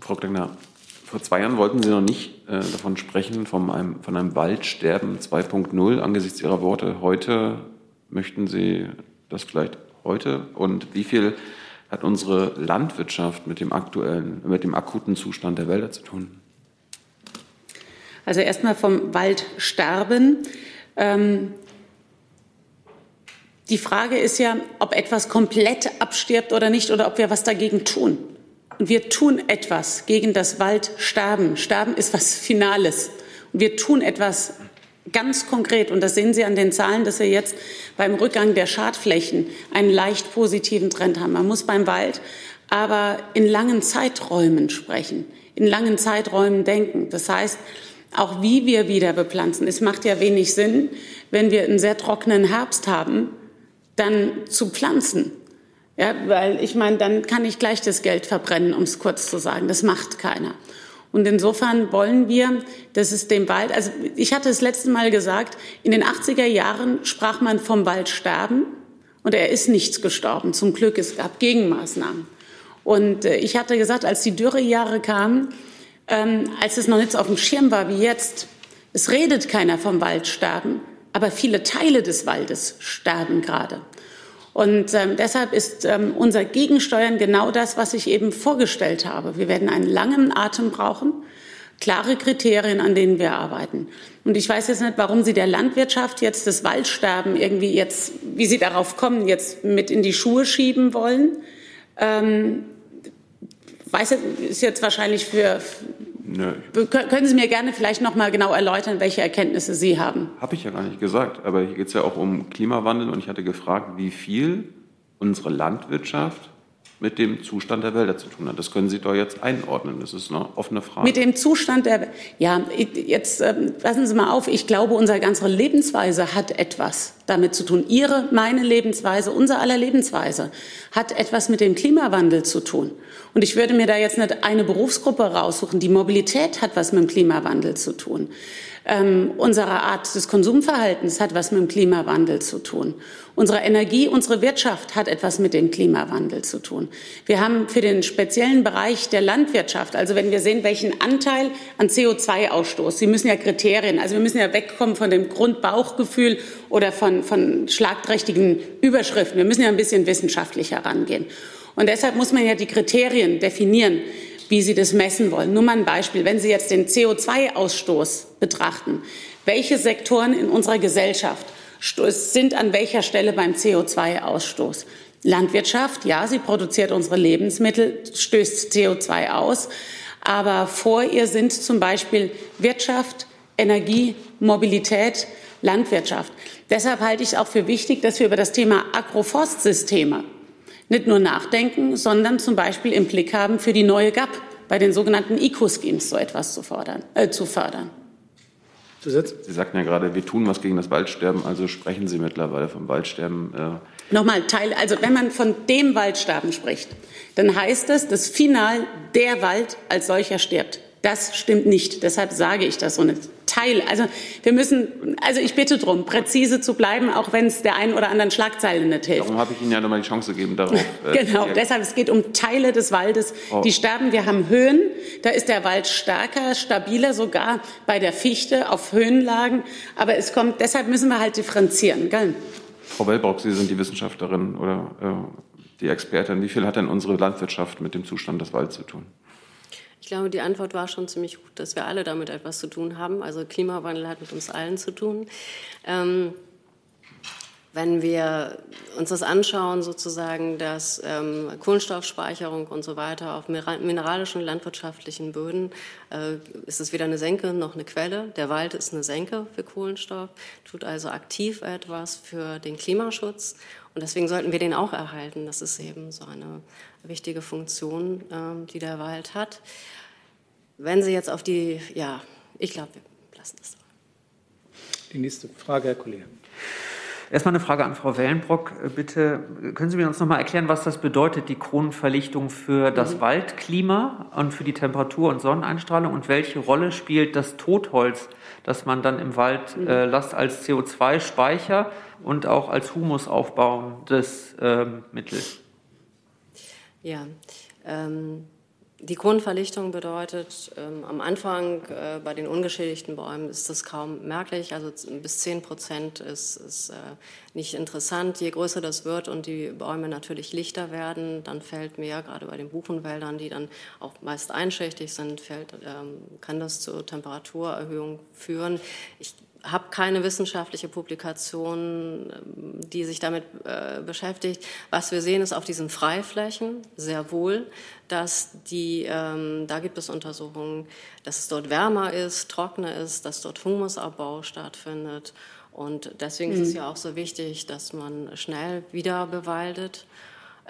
Frau Klingner, vor zwei Jahren wollten Sie noch nicht äh, davon sprechen, von einem, von einem Waldsterben 2.0 angesichts Ihrer Worte. Heute möchten Sie das vielleicht heute und wie viel hat unsere Landwirtschaft mit dem aktuellen, mit dem akuten Zustand der Wälder zu tun? Also erstmal vom Waldsterben. Ähm, die Frage ist ja, ob etwas komplett abstirbt oder nicht oder ob wir was dagegen tun. Und wir tun etwas gegen das Waldsterben. Sterben ist was Finales. Und wir tun etwas Ganz konkret, und das sehen Sie an den Zahlen, dass wir jetzt beim Rückgang der Schadflächen einen leicht positiven Trend haben. Man muss beim Wald aber in langen Zeiträumen sprechen, in langen Zeiträumen denken. Das heißt, auch wie wir wieder bepflanzen. Es macht ja wenig Sinn, wenn wir einen sehr trockenen Herbst haben, dann zu pflanzen. Ja, weil ich meine, dann kann ich gleich das Geld verbrennen, um es kurz zu sagen. Das macht keiner. Und insofern wollen wir, dass es dem Wald, also ich hatte es letzte Mal gesagt, in den 80er Jahren sprach man vom Waldsterben und er ist nichts gestorben. Zum Glück, es gab Gegenmaßnahmen. Und äh, ich hatte gesagt, als die Dürrejahre kamen, ähm, als es noch nicht so auf dem Schirm war wie jetzt, es redet keiner vom Waldsterben, aber viele Teile des Waldes sterben gerade. Und ähm, deshalb ist ähm, unser Gegensteuern genau das, was ich eben vorgestellt habe. Wir werden einen langen Atem brauchen, klare Kriterien, an denen wir arbeiten. Und ich weiß jetzt nicht, warum Sie der Landwirtschaft jetzt das Waldsterben irgendwie jetzt, wie Sie darauf kommen, jetzt mit in die Schuhe schieben wollen. Ähm, weiß ist jetzt wahrscheinlich für Nö. Können Sie mir gerne vielleicht noch mal genau erläutern, welche Erkenntnisse Sie haben? Habe ich ja gar nicht gesagt. Aber hier geht es ja auch um Klimawandel und ich hatte gefragt, wie viel unsere Landwirtschaft mit dem Zustand der Wälder zu tun hat. Das können Sie doch jetzt einordnen. Das ist eine offene Frage. Mit dem Zustand der, ja, jetzt äh, passen Sie mal auf. Ich glaube, unsere ganze Lebensweise hat etwas damit zu tun. Ihre, meine Lebensweise, unser aller Lebensweise hat etwas mit dem Klimawandel zu tun. Und ich würde mir da jetzt nicht eine Berufsgruppe raussuchen. Die Mobilität hat was mit dem Klimawandel zu tun. Ähm, unsere Art des Konsumverhaltens hat was mit dem Klimawandel zu tun. Unsere Energie, unsere Wirtschaft hat etwas mit dem Klimawandel zu tun. Wir haben für den speziellen Bereich der Landwirtschaft, also wenn wir sehen, welchen Anteil an CO2-Ausstoß, Sie müssen ja Kriterien, also wir müssen ja wegkommen von dem Grundbauchgefühl oder von, von schlagträchtigen Überschriften. Wir müssen ja ein bisschen wissenschaftlicher rangehen. Und deshalb muss man ja die Kriterien definieren wie Sie das messen wollen. Nur mal ein Beispiel. Wenn Sie jetzt den CO2-Ausstoß betrachten, welche Sektoren in unserer Gesellschaft sind an welcher Stelle beim CO2-Ausstoß? Landwirtschaft, ja, sie produziert unsere Lebensmittel, stößt CO2 aus. Aber vor ihr sind zum Beispiel Wirtschaft, Energie, Mobilität, Landwirtschaft. Deshalb halte ich es auch für wichtig, dass wir über das Thema Agroforstsysteme nicht nur nachdenken, sondern zum Beispiel im Blick haben, für die neue GAP bei den sogenannten Eco-Schemes so etwas zu, fordern, äh, zu fördern. Zusatz? Sie sagten ja gerade, wir tun was gegen das Waldsterben, also sprechen Sie mittlerweile vom Waldsterben. Äh Nochmal, Teil, also wenn man von dem Waldsterben spricht, dann heißt es, dass final der Wald als solcher stirbt. Das stimmt nicht. Deshalb sage ich das so nicht. Teil. Also wir müssen, also ich bitte darum, präzise zu bleiben, auch wenn es der einen oder anderen Schlagzeile nicht hilft. Darum habe ich Ihnen ja nochmal die Chance gegeben, darauf. Äh, genau, deshalb es geht um Teile des Waldes, oh. die sterben. Wir haben Höhen, da ist der Wald stärker, stabiler, sogar bei der Fichte auf Höhenlagen. Aber es kommt, deshalb müssen wir halt differenzieren. Gell? Frau Wellbrock, Sie sind die Wissenschaftlerin oder äh, die Expertin. Wie viel hat denn unsere Landwirtschaft mit dem Zustand des Waldes zu tun? Glaube, die Antwort war schon ziemlich gut, dass wir alle damit etwas zu tun haben. Also Klimawandel hat mit uns allen zu tun. Ähm, wenn wir uns das anschauen, sozusagen, dass ähm, Kohlenstoffspeicherung und so weiter auf mineralischen landwirtschaftlichen Böden, äh, ist es weder eine Senke noch eine Quelle. Der Wald ist eine Senke für Kohlenstoff, tut also aktiv etwas für den Klimaschutz. Und deswegen sollten wir den auch erhalten. Das ist eben so eine wichtige Funktion, äh, die der Wald hat. Wenn Sie jetzt auf die, ja, ich glaube, wir lassen das. Die nächste Frage, Herr Kollege. Erstmal eine Frage an Frau Wellenbrock. Bitte können Sie mir uns noch mal erklären, was das bedeutet, die Kronenverlichtung für das mhm. Waldklima und für die Temperatur- und Sonneneinstrahlung und welche Rolle spielt das Totholz, das man dann im Wald mhm. äh, lasst als CO2-Speicher und auch als humusaufbauendes äh, Mittel? Ja, ähm, die Kronenverlichtung bedeutet, ähm, am Anfang äh, bei den ungeschädigten Bäumen ist das kaum merklich, also bis 10 Prozent ist, ist äh, nicht interessant. Je größer das wird und die Bäume natürlich lichter werden, dann fällt mehr, gerade bei den Buchenwäldern, die dann auch meist einschichtig sind, fällt, ähm, kann das zu Temperaturerhöhung führen. Ich habe keine wissenschaftliche Publikation, ähm, die sich damit äh, beschäftigt. Was wir sehen, ist auf diesen Freiflächen sehr wohl, dass die, ähm, da gibt es Untersuchungen, dass es dort wärmer ist, trockener ist, dass dort Humusabbau stattfindet. Und deswegen mhm. ist es mhm. ja auch so wichtig, dass man schnell wieder bewaldet.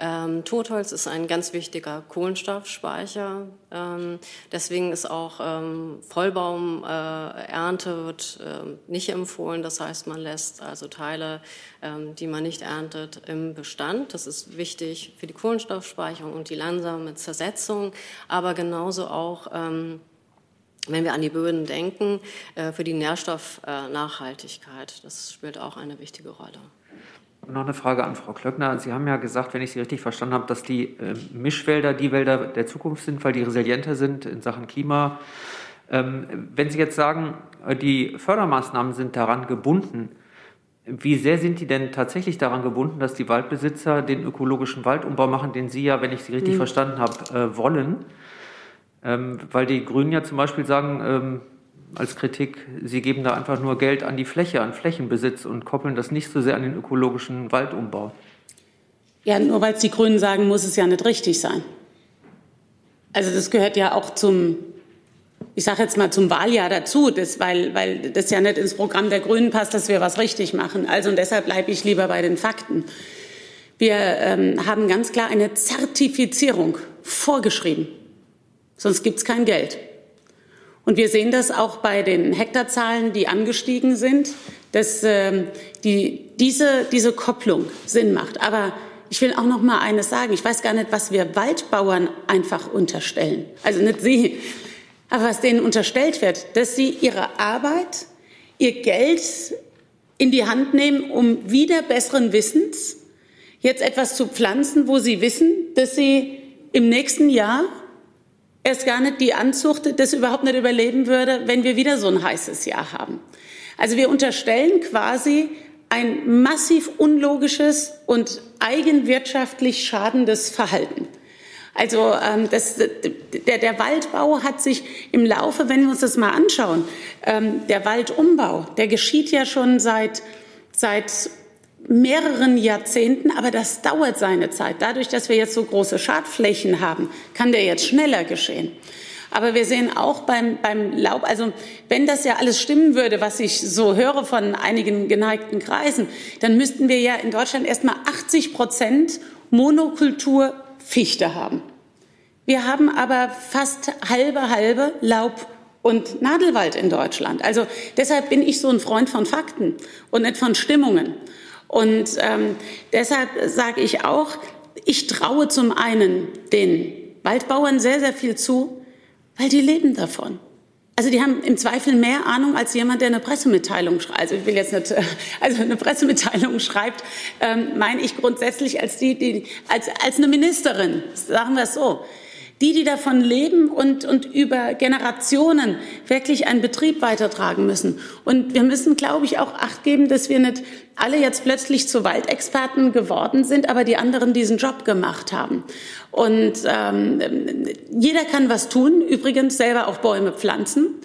Ähm, Totholz ist ein ganz wichtiger Kohlenstoffspeicher. Ähm, deswegen ist auch ähm, Vollbaumernte äh, wird ähm, nicht empfohlen. Das heißt, man lässt also Teile, ähm, die man nicht erntet, im Bestand. Das ist wichtig für die Kohlenstoffspeicherung und die langsame Zersetzung, aber genauso auch ähm, wenn wir an die Böden denken, äh, für die Nährstoffnachhaltigkeit. Das spielt auch eine wichtige Rolle. Noch eine Frage an Frau Klöckner. Sie haben ja gesagt, wenn ich Sie richtig verstanden habe, dass die äh, Mischwälder die Wälder der Zukunft sind, weil die resilienter sind in Sachen Klima. Ähm, wenn Sie jetzt sagen, äh, die Fördermaßnahmen sind daran gebunden, wie sehr sind die denn tatsächlich daran gebunden, dass die Waldbesitzer den ökologischen Waldumbau machen, den Sie ja, wenn ich Sie richtig mhm. verstanden habe, äh, wollen? Ähm, weil die Grünen ja zum Beispiel sagen, ähm, als Kritik, Sie geben da einfach nur Geld an die Fläche, an Flächenbesitz und koppeln das nicht so sehr an den ökologischen Waldumbau. Ja, nur weil es die Grünen sagen, muss es ja nicht richtig sein. Also das gehört ja auch zum, ich sage jetzt mal zum Wahljahr dazu, das, weil, weil das ja nicht ins Programm der Grünen passt, dass wir was richtig machen. Also und deshalb bleibe ich lieber bei den Fakten. Wir ähm, haben ganz klar eine Zertifizierung vorgeschrieben. Sonst gibt es kein Geld. Und wir sehen das auch bei den Hektarzahlen, die angestiegen sind, dass ähm, die, diese, diese Kopplung Sinn macht. Aber ich will auch noch mal eines sagen. Ich weiß gar nicht, was wir Waldbauern einfach unterstellen. Also nicht Sie, aber was denen unterstellt wird, dass sie ihre Arbeit, ihr Geld in die Hand nehmen, um wieder besseren Wissens jetzt etwas zu pflanzen, wo sie wissen, dass sie im nächsten Jahr erst gar nicht die Anzucht das überhaupt nicht überleben würde, wenn wir wieder so ein heißes Jahr haben. Also wir unterstellen quasi ein massiv unlogisches und eigenwirtschaftlich schadendes Verhalten. Also ähm, das, der, der Waldbau hat sich im Laufe, wenn wir uns das mal anschauen, ähm, der Waldumbau, der geschieht ja schon seit, seit mehreren Jahrzehnten, aber das dauert seine Zeit. Dadurch, dass wir jetzt so große Schadflächen haben, kann der jetzt schneller geschehen. Aber wir sehen auch beim, beim Laub, also wenn das ja alles stimmen würde, was ich so höre von einigen geneigten Kreisen, dann müssten wir ja in Deutschland erstmal 80 Prozent Monokultur Fichte haben. Wir haben aber fast halbe halbe Laub und Nadelwald in Deutschland. Also deshalb bin ich so ein Freund von Fakten und nicht von Stimmungen. Und ähm, deshalb sage ich auch, ich traue zum einen den Waldbauern sehr, sehr viel zu, weil die leben davon. Also die haben im Zweifel mehr Ahnung als jemand, der eine Pressemitteilung schreibt. Also ich will jetzt nicht, also eine Pressemitteilung schreibt, ähm, meine ich grundsätzlich als die, die als als eine Ministerin, sagen wir es so die, die davon leben und, und über Generationen wirklich einen Betrieb weitertragen müssen. Und wir müssen, glaube ich, auch Acht geben, dass wir nicht alle jetzt plötzlich zu Waldexperten geworden sind, aber die anderen diesen Job gemacht haben. Und ähm, jeder kann was tun, übrigens selber auch Bäume pflanzen.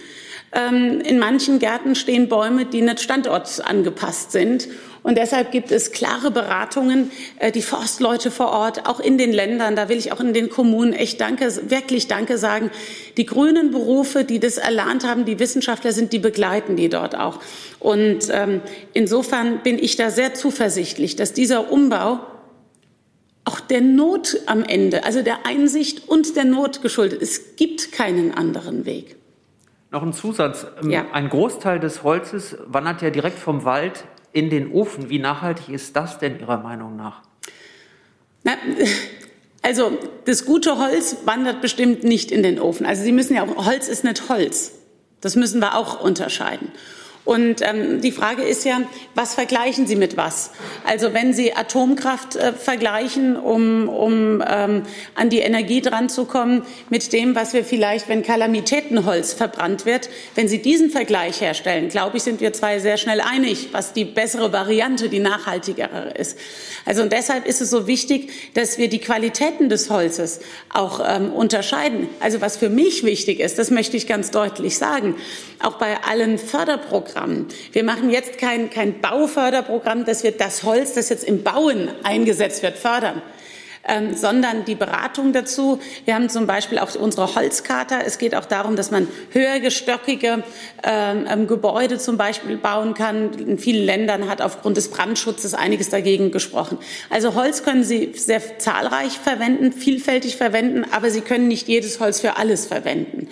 Ähm, in manchen Gärten stehen Bäume, die nicht standortsangepasst sind. Und deshalb gibt es klare Beratungen, äh, die Forstleute vor Ort, auch in den Ländern, da will ich auch in den Kommunen echt Danke, wirklich Danke sagen. Die grünen Berufe, die das erlernt haben, die Wissenschaftler sind, die begleiten die dort auch. Und ähm, insofern bin ich da sehr zuversichtlich, dass dieser Umbau auch der Not am Ende, also der Einsicht und der Not geschuldet. Es gibt keinen anderen Weg. Noch ein Zusatz. Ähm, ja. Ein Großteil des Holzes wandert ja direkt vom Wald in den Ofen. Wie nachhaltig ist das denn Ihrer Meinung nach? Na, also das gute Holz wandert bestimmt nicht in den Ofen. Also Sie müssen ja auch, Holz ist nicht Holz. Das müssen wir auch unterscheiden. Und ähm, die Frage ist ja, was vergleichen Sie mit was? Also wenn Sie Atomkraft äh, vergleichen, um, um ähm, an die Energie dran zu kommen, mit dem, was wir vielleicht, wenn Kalamitätenholz verbrannt wird, wenn Sie diesen Vergleich herstellen, glaube ich, sind wir zwei sehr schnell einig, was die bessere Variante, die nachhaltigere ist. Also und deshalb ist es so wichtig, dass wir die Qualitäten des Holzes auch ähm, unterscheiden. Also was für mich wichtig ist, das möchte ich ganz deutlich sagen, auch bei allen Förderprogrammen, Förderprogramm. Wir machen jetzt kein, kein Bauförderprogramm, dass wir das Holz, das jetzt im Bauen eingesetzt wird, fördern. Ähm, sondern die Beratung dazu. Wir haben zum Beispiel auch unsere Holzkarte. Es geht auch darum, dass man höhergestöckige ähm, ähm, Gebäude zum Beispiel bauen kann. In vielen Ländern hat aufgrund des Brandschutzes einiges dagegen gesprochen. Also Holz können Sie sehr zahlreich verwenden, vielfältig verwenden, aber Sie können nicht jedes Holz für alles verwenden.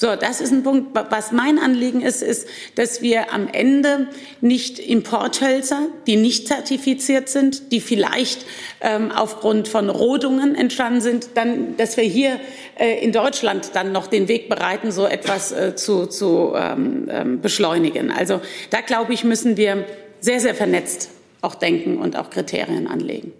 So, das ist ein Punkt. Was mein Anliegen ist, ist, dass wir am Ende nicht Importhölzer, die nicht zertifiziert sind, die vielleicht ähm, aufgrund von Rodungen entstanden sind, dann, dass wir hier äh, in Deutschland dann noch den Weg bereiten, so etwas äh, zu, zu ähm, ähm, beschleunigen. Also da glaube ich, müssen wir sehr, sehr vernetzt auch denken und auch Kriterien anlegen.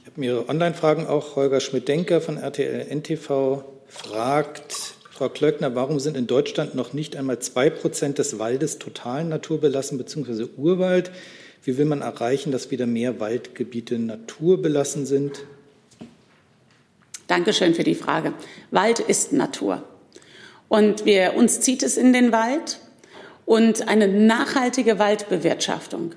Ich habe mir Online-Fragen auch Holger Schmidt-Denker von RTL NTV fragt, Frau Klöckner, warum sind in Deutschland noch nicht einmal zwei Prozent des Waldes total naturbelassen bzw. Urwald? Wie will man erreichen, dass wieder mehr Waldgebiete naturbelassen sind? Dankeschön für die Frage. Wald ist Natur. Und wir, uns zieht es in den Wald. Und eine nachhaltige Waldbewirtschaftung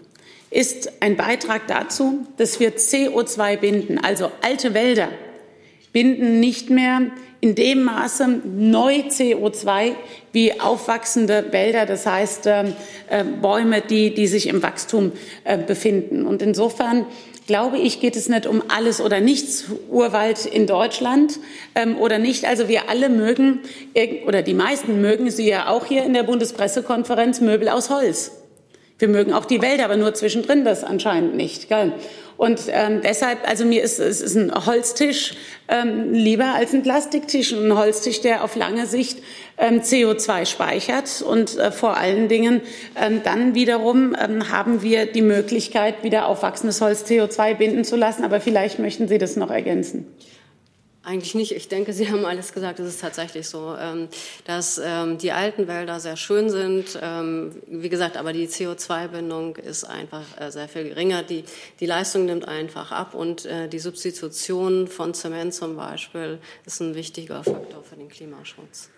ist ein Beitrag dazu, dass wir CO2 binden. Also alte Wälder binden nicht mehr in dem Maße neu CO2 wie aufwachsende Wälder, das heißt äh, Bäume, die, die sich im Wachstum äh, befinden. Und insofern glaube ich, geht es nicht um alles oder nichts Urwald in Deutschland ähm, oder nicht. Also wir alle mögen, oder die meisten mögen sie ja auch hier in der Bundespressekonferenz Möbel aus Holz. Wir mögen auch die Wälder, aber nur zwischendrin das anscheinend nicht. Gell? Und ähm, deshalb, also mir ist es ist ein Holztisch ähm, lieber als ein Plastiktisch. Ein Holztisch, der auf lange Sicht ähm, CO2 speichert. Und äh, vor allen Dingen ähm, dann wiederum ähm, haben wir die Möglichkeit, wieder aufwachsendes Holz CO2 binden zu lassen. Aber vielleicht möchten Sie das noch ergänzen. Eigentlich nicht. Ich denke, Sie haben alles gesagt. Es ist tatsächlich so, ähm, dass ähm, die alten Wälder sehr schön sind. Ähm, wie gesagt, aber die CO2-Bindung ist einfach äh, sehr viel geringer. Die, die Leistung nimmt einfach ab und äh, die Substitution von Zement zum Beispiel ist ein wichtiger Faktor für den Klimaschutz.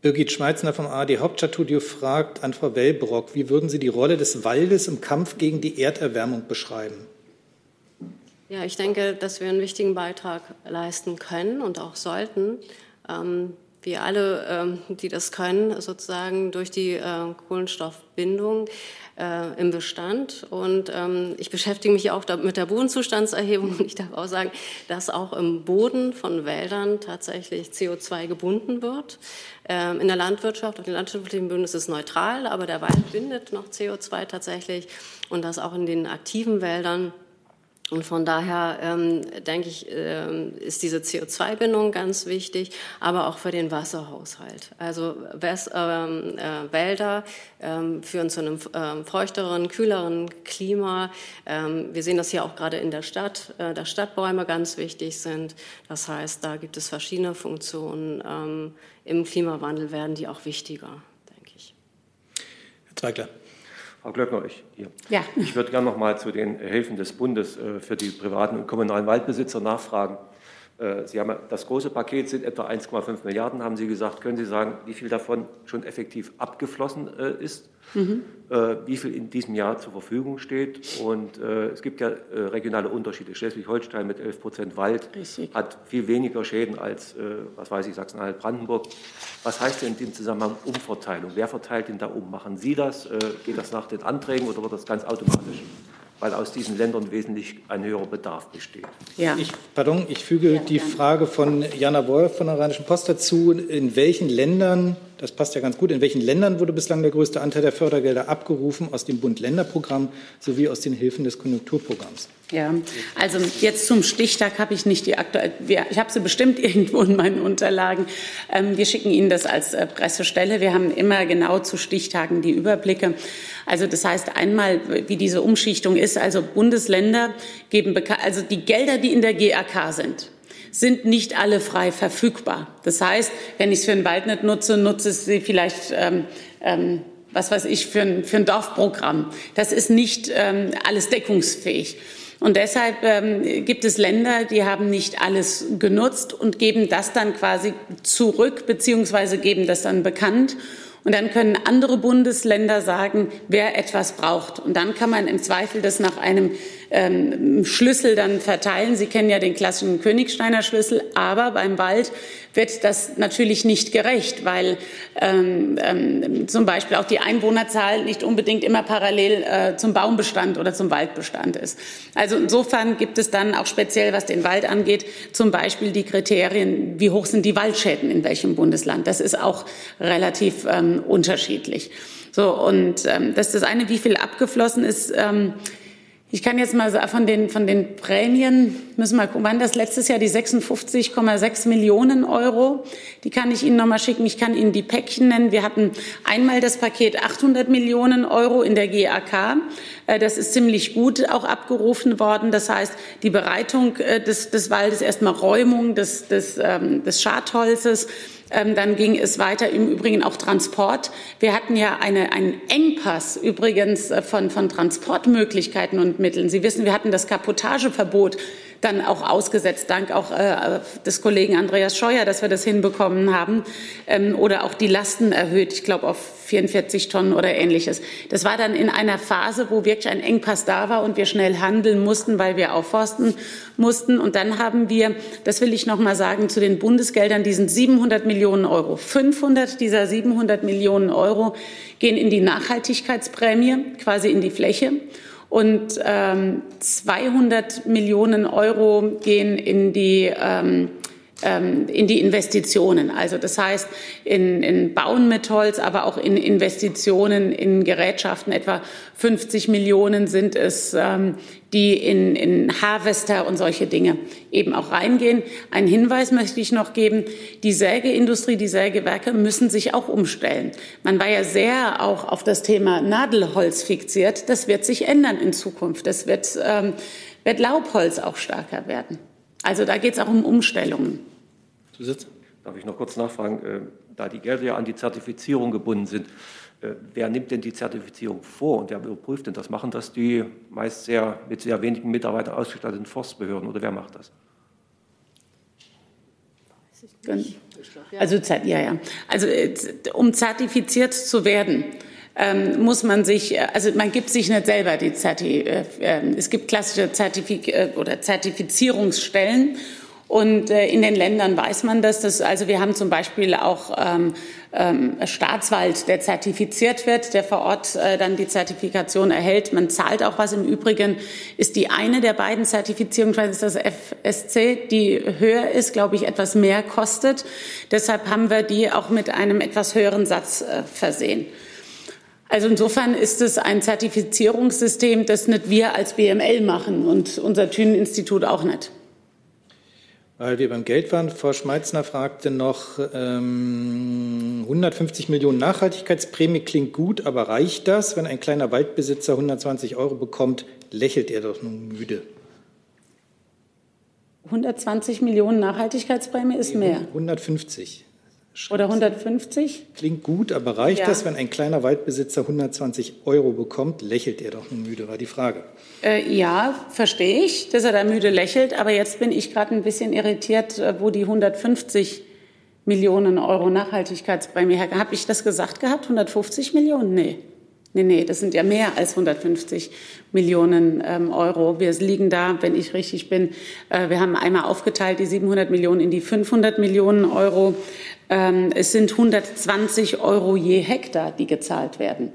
Birgit Schmeitzner vom ARD Hauptstadtstudio fragt an Frau Wellbrock, wie würden Sie die Rolle des Waldes im Kampf gegen die Erderwärmung beschreiben? Ja, ich denke, dass wir einen wichtigen Beitrag leisten können und auch sollten. Ähm, wir alle, ähm, die das können, sozusagen durch die äh, Kohlenstoffbindung äh, im Bestand. Und ähm, ich beschäftige mich auch mit der Bodenzustandserhebung und ich darf auch sagen, dass auch im Boden von Wäldern tatsächlich CO2 gebunden wird. Ähm, in der Landwirtschaft, auf den landwirtschaftlichen Böden ist es neutral, aber der Wald bindet noch CO2 tatsächlich und das auch in den aktiven Wäldern und von daher ähm, denke ich, ähm, ist diese CO2-Bindung ganz wichtig, aber auch für den Wasserhaushalt. Also West, ähm, äh, Wälder ähm, führen zu einem ähm, feuchteren, kühleren Klima. Ähm, wir sehen das hier auch gerade in der Stadt, äh, dass Stadtbäume ganz wichtig sind. Das heißt, da gibt es verschiedene Funktionen. Im Klimawandel werden die auch wichtiger, denke ich. Herr Zweigler. Frau Glöckner, ich, ja. ich würde gerne noch mal zu den Hilfen des Bundes äh, für die privaten und kommunalen Waldbesitzer nachfragen. Äh, Sie haben das große Paket sind etwa 1,5 Milliarden, haben Sie gesagt. Können Sie sagen, wie viel davon schon effektiv abgeflossen äh, ist? Mhm. Wie viel in diesem Jahr zur Verfügung steht? Und es gibt ja regionale Unterschiede. Schleswig-Holstein mit 11 Prozent Wald Richtig. hat viel weniger Schäden als, was weiß ich, Sachsen-Anhalt-Brandenburg. Was heißt denn in dem Zusammenhang Umverteilung? Wer verteilt denn da um? Machen Sie das? Geht das nach den Anträgen oder wird das ganz automatisch? Weil aus diesen Ländern wesentlich ein höherer Bedarf besteht. Ja. Ich, pardon, ich füge ja, die Frage von Jana Wolf von der Rheinischen Post dazu. In welchen Ländern, das passt ja ganz gut, in welchen Ländern wurde bislang der größte Anteil der Fördergelder abgerufen aus dem Bund-Länder-Programm sowie aus den Hilfen des Konjunkturprogramms? Ja, also jetzt zum Stichtag habe ich nicht die aktuelle, ich habe sie bestimmt irgendwo in meinen Unterlagen. Ähm, wir schicken Ihnen das als äh, Pressestelle. Wir haben immer genau zu Stichtagen die Überblicke. Also das heißt einmal, wie diese Umschichtung ist. Also Bundesländer geben, also die Gelder, die in der GAK sind, sind nicht alle frei verfügbar. Das heißt, wenn ich es für einen Wald nicht nutze, nutze ich sie vielleicht ähm, ähm, was weiß ich, für ein, für ein Dorfprogramm. Das ist nicht ähm, alles deckungsfähig. Und deshalb ähm, gibt es Länder, die haben nicht alles genutzt und geben das dann quasi zurück, beziehungsweise geben das dann bekannt. Und dann können andere Bundesländer sagen, wer etwas braucht. Und dann kann man im Zweifel das nach einem ähm, Schlüssel dann verteilen. Sie kennen ja den klassischen Königsteiner Schlüssel, aber beim Wald wird das natürlich nicht gerecht, weil ähm, ähm, zum Beispiel auch die Einwohnerzahl nicht unbedingt immer parallel äh, zum Baumbestand oder zum Waldbestand ist. Also insofern gibt es dann auch speziell, was den Wald angeht, zum Beispiel die Kriterien, wie hoch sind die Waldschäden in welchem Bundesland. Das ist auch relativ ähm, unterschiedlich. So, und ähm, das ist das eine, wie viel abgeflossen ist. Ähm, ich kann jetzt mal von den, von den Prämien, müssen wir gucken, waren das letztes Jahr die 56,6 Millionen Euro. Die kann ich Ihnen noch mal schicken. Ich kann Ihnen die Päckchen nennen. Wir hatten einmal das Paket 800 Millionen Euro in der GAK. Äh, das ist ziemlich gut auch abgerufen worden. Das heißt, die Bereitung äh, des, des Waldes, erstmal Räumung des, des, ähm, des Schadholzes, dann ging es weiter, im Übrigen auch Transport. Wir hatten ja eine, einen Engpass übrigens äh, von, von Transportmöglichkeiten und Mitteln. Sie wissen, wir hatten das Kapotageverbot dann auch ausgesetzt, dank auch äh, des Kollegen Andreas Scheuer, dass wir das hinbekommen haben, ähm, oder auch die Lasten erhöht, ich glaube auf 44 Tonnen oder ähnliches. Das war dann in einer Phase, wo wirklich ein Engpass da war und wir schnell handeln mussten, weil wir aufforsten mussten. Und dann haben wir, das will ich noch mal sagen, zu den Bundesgeldern diesen 700 Millionen Euro. 500 dieser 700 Millionen Euro gehen in die Nachhaltigkeitsprämie, quasi in die Fläche. Und ähm, 200 Millionen Euro gehen in die ähm, in die Investitionen. Also das heißt in, in Bauen mit Holz, aber auch in Investitionen in Gerätschaften. Etwa 50 Millionen sind es, ähm, die in, in Harvester und solche Dinge eben auch reingehen. Einen Hinweis möchte ich noch geben. Die Sägeindustrie, die Sägewerke müssen sich auch umstellen. Man war ja sehr auch auf das Thema Nadelholz fixiert. Das wird sich ändern in Zukunft. Das wird, ähm, wird Laubholz auch stärker werden. Also da geht es auch um Umstellungen. Zusatz? Darf ich noch kurz nachfragen, äh, da die Gelder ja an die Zertifizierung gebunden sind, äh, wer nimmt denn die Zertifizierung vor und wer überprüft denn das? Machen das die meist sehr mit sehr wenigen Mitarbeitern ausgestatteten Forstbehörden oder wer macht das? Also ja, ja. Also äh, um zertifiziert zu werden, ähm, muss man sich, also man gibt sich nicht selber die Zerti, äh, äh, es gibt klassische Zertifik äh, oder Zertifizierungsstellen und äh, in den Ländern weiß man das. Dass, also wir haben zum Beispiel auch ähm, ähm, Staatswald, der zertifiziert wird, der vor Ort äh, dann die Zertifikation erhält. Man zahlt auch was. Im Übrigen ist die eine der beiden Zertifizierungen, das FSC, die höher ist, glaube ich, etwas mehr kostet. Deshalb haben wir die auch mit einem etwas höheren Satz äh, versehen. Also insofern ist es ein Zertifizierungssystem, das nicht wir als BML machen und unser Thünen-Institut auch nicht. Weil wir beim Geld waren, Frau Schmeitzner fragte noch, ähm, 150 Millionen Nachhaltigkeitsprämie klingt gut, aber reicht das? Wenn ein kleiner Waldbesitzer 120 Euro bekommt, lächelt er doch nun müde. 120 Millionen Nachhaltigkeitsprämie ist mehr. 150. Oder 150? Klingt gut, aber reicht ja. das, wenn ein kleiner Waldbesitzer 120 Euro bekommt? Lächelt er doch nur müde, war die Frage. Äh, ja, verstehe ich, dass er da müde lächelt. Aber jetzt bin ich gerade ein bisschen irritiert, äh, wo die 150 Millionen Euro Nachhaltigkeitsprämie herkommen. Habe ich das gesagt gehabt? 150 Millionen? Nee. Nee, nee, das sind ja mehr als 150 Millionen ähm, Euro. Wir liegen da, wenn ich richtig bin, äh, wir haben einmal aufgeteilt die 700 Millionen in die 500 Millionen Euro. Ähm, es sind 120 Euro je Hektar, die gezahlt werden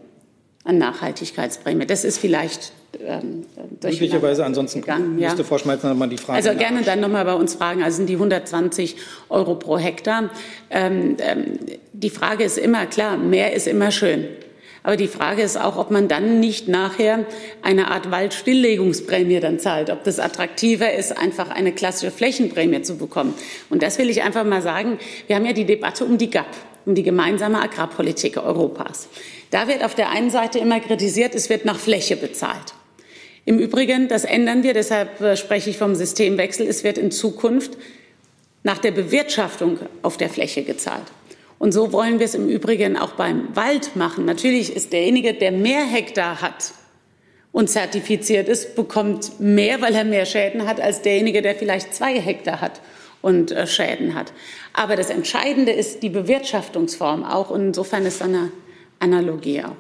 an Nachhaltigkeitsprämie. Das ist vielleicht ähm, möglicherweise ansonsten gegangen, müsste ja. Frau Schmeißner nochmal die Frage. Also gerne dann nochmal bei uns fragen. Also sind die 120 Euro pro Hektar. Ähm, ähm, die Frage ist immer klar, mehr ist immer schön. Aber die Frage ist auch, ob man dann nicht nachher eine Art Waldstilllegungsprämie dann zahlt, ob das attraktiver ist, einfach eine klassische Flächenprämie zu bekommen. Und das will ich einfach mal sagen. Wir haben ja die Debatte um die GAP, um die gemeinsame Agrarpolitik Europas. Da wird auf der einen Seite immer kritisiert, es wird nach Fläche bezahlt. Im Übrigen, das ändern wir, deshalb äh, spreche ich vom Systemwechsel, es wird in Zukunft nach der Bewirtschaftung auf der Fläche gezahlt. Und so wollen wir es im Übrigen auch beim Wald machen. Natürlich ist derjenige, der mehr Hektar hat und zertifiziert ist, bekommt mehr, weil er mehr Schäden hat, als derjenige, der vielleicht zwei Hektar hat und äh, Schäden hat. Aber das Entscheidende ist die Bewirtschaftungsform auch. Und insofern ist eine Analogie auch.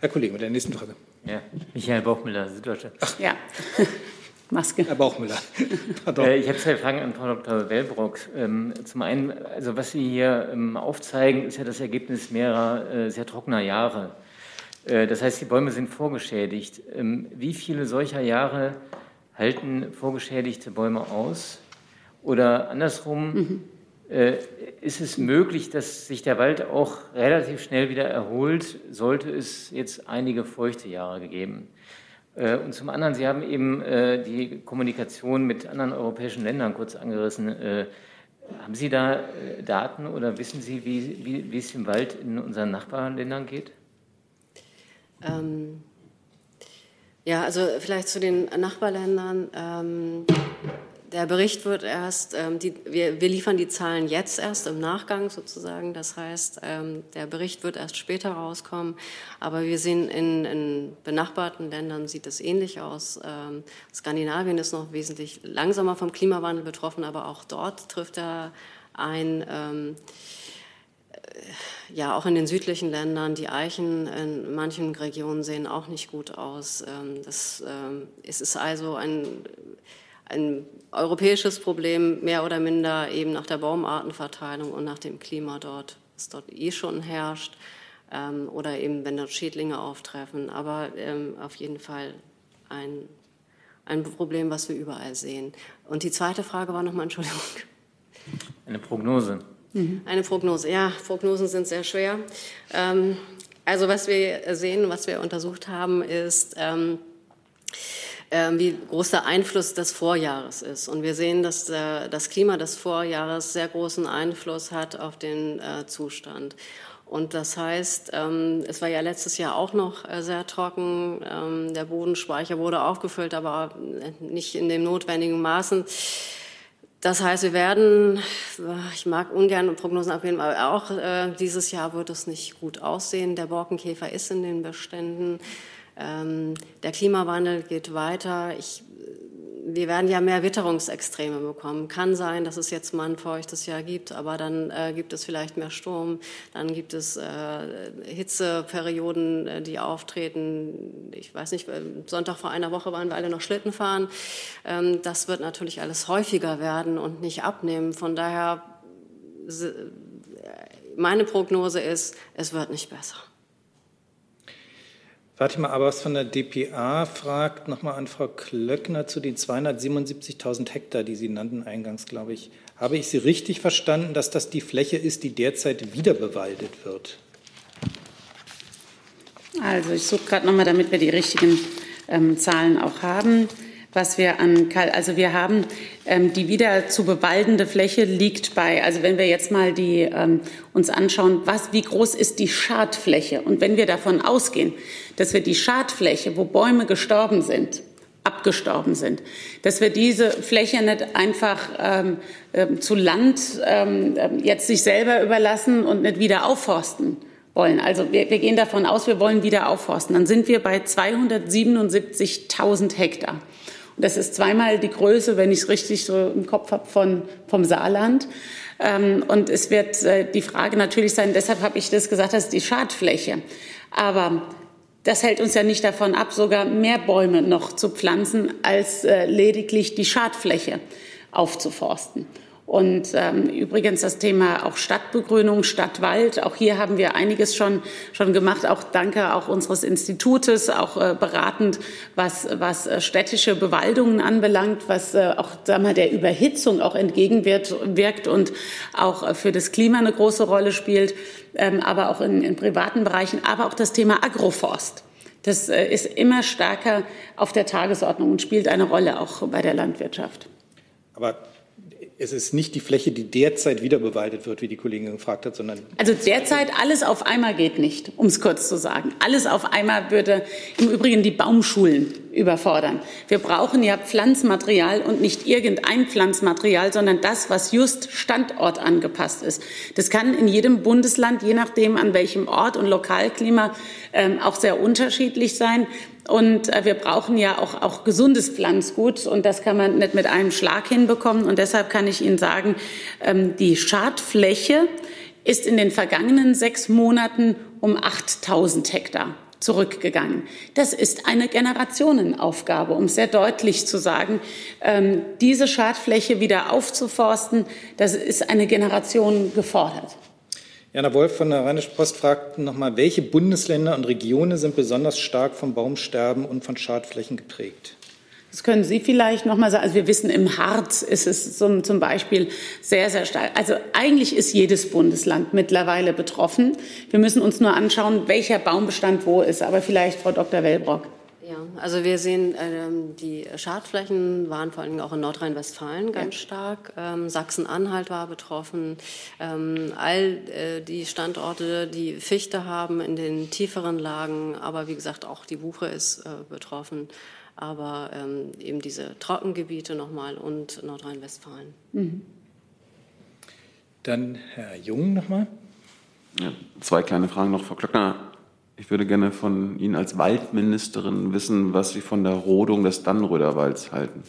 Herr Kollege, mit der nächsten Frage. Ja, Michael Bauchmüller, Süddeutsche. Ach. Ja. Maske. Herr Bauchmüller. Äh, ich habe zwei Fragen an Frau Dr. Wellbrock. Ähm, zum einen, also was Sie hier ähm, aufzeigen, ist ja das Ergebnis mehrerer äh, sehr trockener Jahre. Äh, das heißt, die Bäume sind vorgeschädigt. Ähm, wie viele solcher Jahre halten vorgeschädigte Bäume aus? Oder andersrum, mhm. ist es möglich, dass sich der Wald auch relativ schnell wieder erholt, sollte es jetzt einige feuchte Jahre gegeben? Äh, und zum anderen, Sie haben eben äh, die Kommunikation mit anderen europäischen Ländern kurz angerissen. Äh, haben Sie da Daten oder wissen Sie, wie, wie, wie es im Wald in unseren Nachbarländern geht? Ähm, ja, also vielleicht zu den Nachbarländern. Ähm, der Bericht wird erst, ähm, die, wir, wir, liefern die Zahlen jetzt erst im Nachgang sozusagen. Das heißt, ähm, der Bericht wird erst später rauskommen. Aber wir sehen in, in benachbarten Ländern sieht es ähnlich aus. Ähm, Skandinavien ist noch wesentlich langsamer vom Klimawandel betroffen, aber auch dort trifft er ein. Ähm, äh, ja, auch in den südlichen Ländern, die Eichen in manchen Regionen sehen auch nicht gut aus. Ähm, das, ähm, es ist also ein ein europäisches Problem, mehr oder minder eben nach der Baumartenverteilung und nach dem Klima dort, das dort eh schon herrscht. ähm, oder eben, wenn dort Schädlinge auftreffen. Aber ähm, auf jeden Fall ein, ein Problem, was wir überall sehen. Und die zweite Frage war nochmal, Entschuldigung. Eine Prognose. Mhm. Eine Prognose, ja, Prognosen sind sehr schwer. Ähm, also was wir sehen, was wir untersucht haben, ist, ähm, äh, wie groß der Einfluss des Vorjahres ist. Und wir sehen, dass äh, das Klima des Vorjahres sehr großen Einfluss hat auf den äh, Zustand. Und das heißt, ähm, es war ja letztes Jahr auch noch äh, sehr trocken. Ähm, der Bodenspeicher wurde aufgefüllt, aber nicht in dem notwendigen Maßen. Das heißt, wir werden, ich mag ungern Prognosen abgeben, aber auch dieses Jahr wird es nicht gut aussehen. Der Borkenkäfer ist in den Beständen. Ähm, der Klimawandel geht weiter. Ich wir werden ja mehr Witterungsextreme bekommen. Kann sein, dass es jetzt mal ein feuchtes Jahr gibt, aber dann äh, gibt es vielleicht mehr Sturm, dann gibt es äh, Hitzeperioden, äh, die auftreten. Ich weiß nicht, äh, Sonntag vor einer Woche waren wir alle noch Schlitten fahren. Ähm, das wird natürlich alles häufiger werden und nicht abnehmen. Von daher, meine Prognose ist, es wird nicht besser. Fatima Abbas von der DPA fragt nochmal an Frau Klöckner zu den 277.000 Hektar, die Sie nannten eingangs, glaube ich. Habe ich Sie richtig verstanden, dass das die Fläche ist, die derzeit wieder bewaldet wird? Also ich suche gerade nochmal, damit wir die richtigen ähm, Zahlen auch haben was wir an, also wir haben die wieder zu bewaldende Fläche liegt bei, also wenn wir jetzt mal die ähm, uns anschauen, was, wie groß ist die Schadfläche und wenn wir davon ausgehen, dass wir die Schadfläche, wo Bäume gestorben sind, abgestorben sind, dass wir diese Fläche nicht einfach ähm, äh, zu Land ähm, ähm, jetzt sich selber überlassen und nicht wieder aufforsten wollen. Also wir, wir gehen davon aus, wir wollen wieder aufforsten. Dann sind wir bei 277.000 Hektar. Das ist zweimal die Größe, wenn ich es richtig so im Kopf habe, von, vom Saarland. Ähm, und es wird äh, die Frage natürlich sein, deshalb habe ich das gesagt, das ist die Schadfläche. Aber das hält uns ja nicht davon ab, sogar mehr Bäume noch zu pflanzen, als äh, lediglich die Schadfläche aufzuforsten. Und ähm, übrigens das Thema auch Stadtbegrünung, Stadtwald. Auch hier haben wir einiges schon, schon gemacht. Auch danke auch unseres Institutes, auch äh, beratend, was, was äh, städtische Bewaldungen anbelangt, was äh, auch sagen wir, der Überhitzung auch entgegenwirkt wirkt und auch äh, für das Klima eine große Rolle spielt, ähm, aber auch in, in privaten Bereichen, aber auch das Thema Agroforst. Das äh, ist immer stärker auf der Tagesordnung und spielt eine Rolle auch bei der Landwirtschaft. Aber es ist nicht die Fläche, die derzeit wieder bewaldet wird, wie die Kollegin gefragt hat, sondern. Also derzeit alles auf einmal geht nicht, um es kurz zu sagen. Alles auf einmal würde im Übrigen die Baumschulen überfordern. Wir brauchen ja Pflanzmaterial und nicht irgendein Pflanzmaterial, sondern das, was just Standort angepasst ist. Das kann in jedem Bundesland, je nachdem an welchem Ort und Lokalklima, ähm, auch sehr unterschiedlich sein. Und äh, wir brauchen ja auch, auch gesundes Pflanzgut und das kann man nicht mit einem Schlag hinbekommen. Und deshalb kann ich Ihnen sagen, ähm, die Schadfläche ist in den vergangenen sechs Monaten um 8000 Hektar zurückgegangen. Das ist eine Generationenaufgabe, um sehr deutlich zu sagen, ähm, diese Schadfläche wieder aufzuforsten, das ist eine Generation gefordert. Jana Wolf von der Rheinischen Post fragt nochmal, welche Bundesländer und Regionen sind besonders stark vom Baumsterben und von Schadflächen geprägt? Das können Sie vielleicht noch mal sagen. Also wir wissen, im Harz ist es zum, zum Beispiel sehr, sehr stark. Also eigentlich ist jedes Bundesland mittlerweile betroffen. Wir müssen uns nur anschauen, welcher Baumbestand wo ist. Aber vielleicht Frau Dr. Wellbrock. Ja, also wir sehen, ähm, die Schadflächen waren vor allem auch in Nordrhein-Westfalen ganz ja. stark. Ähm, Sachsen-Anhalt war betroffen. Ähm, all äh, die Standorte, die Fichte haben in den tieferen Lagen, aber wie gesagt, auch die Buche ist äh, betroffen. Aber ähm, eben diese Trockengebiete nochmal und Nordrhein-Westfalen. Mhm. Dann Herr Jung nochmal. Ja, zwei kleine Fragen noch, Frau Klöckner. Ich würde gerne von Ihnen als Waldministerin wissen, was Sie von der Rodung des Dannröderwalds halten.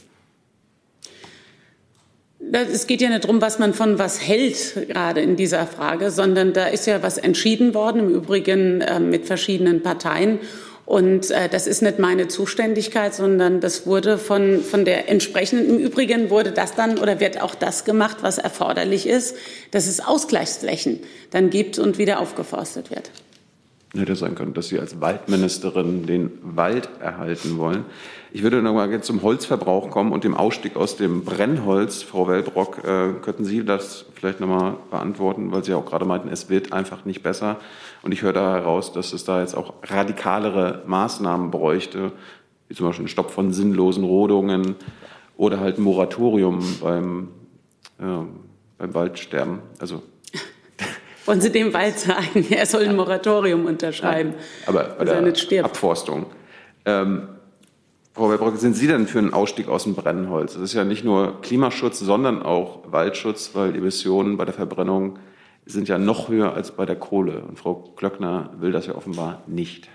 Es geht ja nicht darum, was man von was hält, gerade in dieser Frage, sondern da ist ja was entschieden worden, im Übrigen äh, mit verschiedenen Parteien. Und äh, das ist nicht meine Zuständigkeit, sondern das wurde von, von der entsprechenden, im Übrigen wurde das dann oder wird auch das gemacht, was erforderlich ist, dass es Ausgleichsflächen dann gibt und wieder aufgeforstet wird. Hätte sein können, dass Sie als Waldministerin den Wald erhalten wollen. Ich würde noch mal zum Holzverbrauch kommen und dem Ausstieg aus dem Brennholz. Frau Wellbrock, äh, könnten Sie das vielleicht noch mal beantworten, weil Sie auch gerade meinten, es wird einfach nicht besser. Und ich höre da heraus, dass es da jetzt auch radikalere Maßnahmen bräuchte, wie zum Beispiel ein Stopp von sinnlosen Rodungen oder halt ein Moratorium beim, äh, beim Waldsterben. Also wollen Sie dem Wald sagen, er soll ein Moratorium unterschreiben, ja, aber bei der nicht stirbt. Abforstung. Ähm, Frau Webrocke, sind Sie denn für einen Ausstieg aus dem Brennholz? Das ist ja nicht nur Klimaschutz, sondern auch Waldschutz, weil Emissionen bei der Verbrennung sind ja noch höher als bei der Kohle. Und Frau Klöckner will das ja offenbar nicht.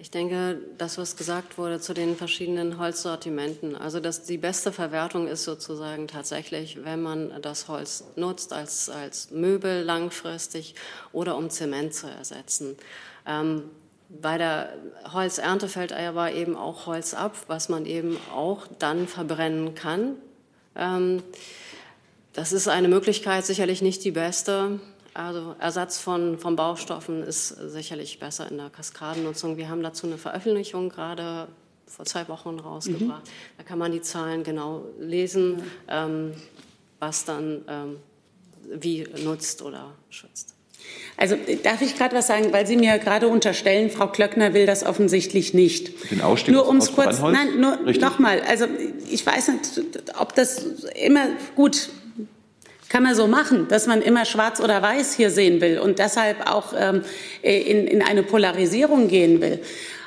Ich denke, das, was gesagt wurde zu den verschiedenen Holzsortimenten, also dass die beste Verwertung ist sozusagen tatsächlich, wenn man das Holz nutzt als, als Möbel langfristig oder um Zement zu ersetzen. Ähm, bei der Holzernte fällt aber eben auch Holz ab, was man eben auch dann verbrennen kann. Ähm, das ist eine Möglichkeit, sicherlich nicht die beste. Also Ersatz von, von Baustoffen ist sicherlich besser in der Kaskadennutzung. Wir haben dazu eine Veröffentlichung gerade vor zwei Wochen rausgebracht. Mhm. Da kann man die Zahlen genau lesen, ähm, was dann ähm, wie nutzt oder schützt. Also darf ich gerade was sagen, weil Sie mir gerade unterstellen, Frau Klöckner will das offensichtlich nicht. Den Ausstieg nur um es kurz, nein, nur nochmal. Also ich weiß nicht, ob das immer gut kann man so machen, dass man immer schwarz oder weiß hier sehen will und deshalb auch ähm, in, in eine Polarisierung gehen will.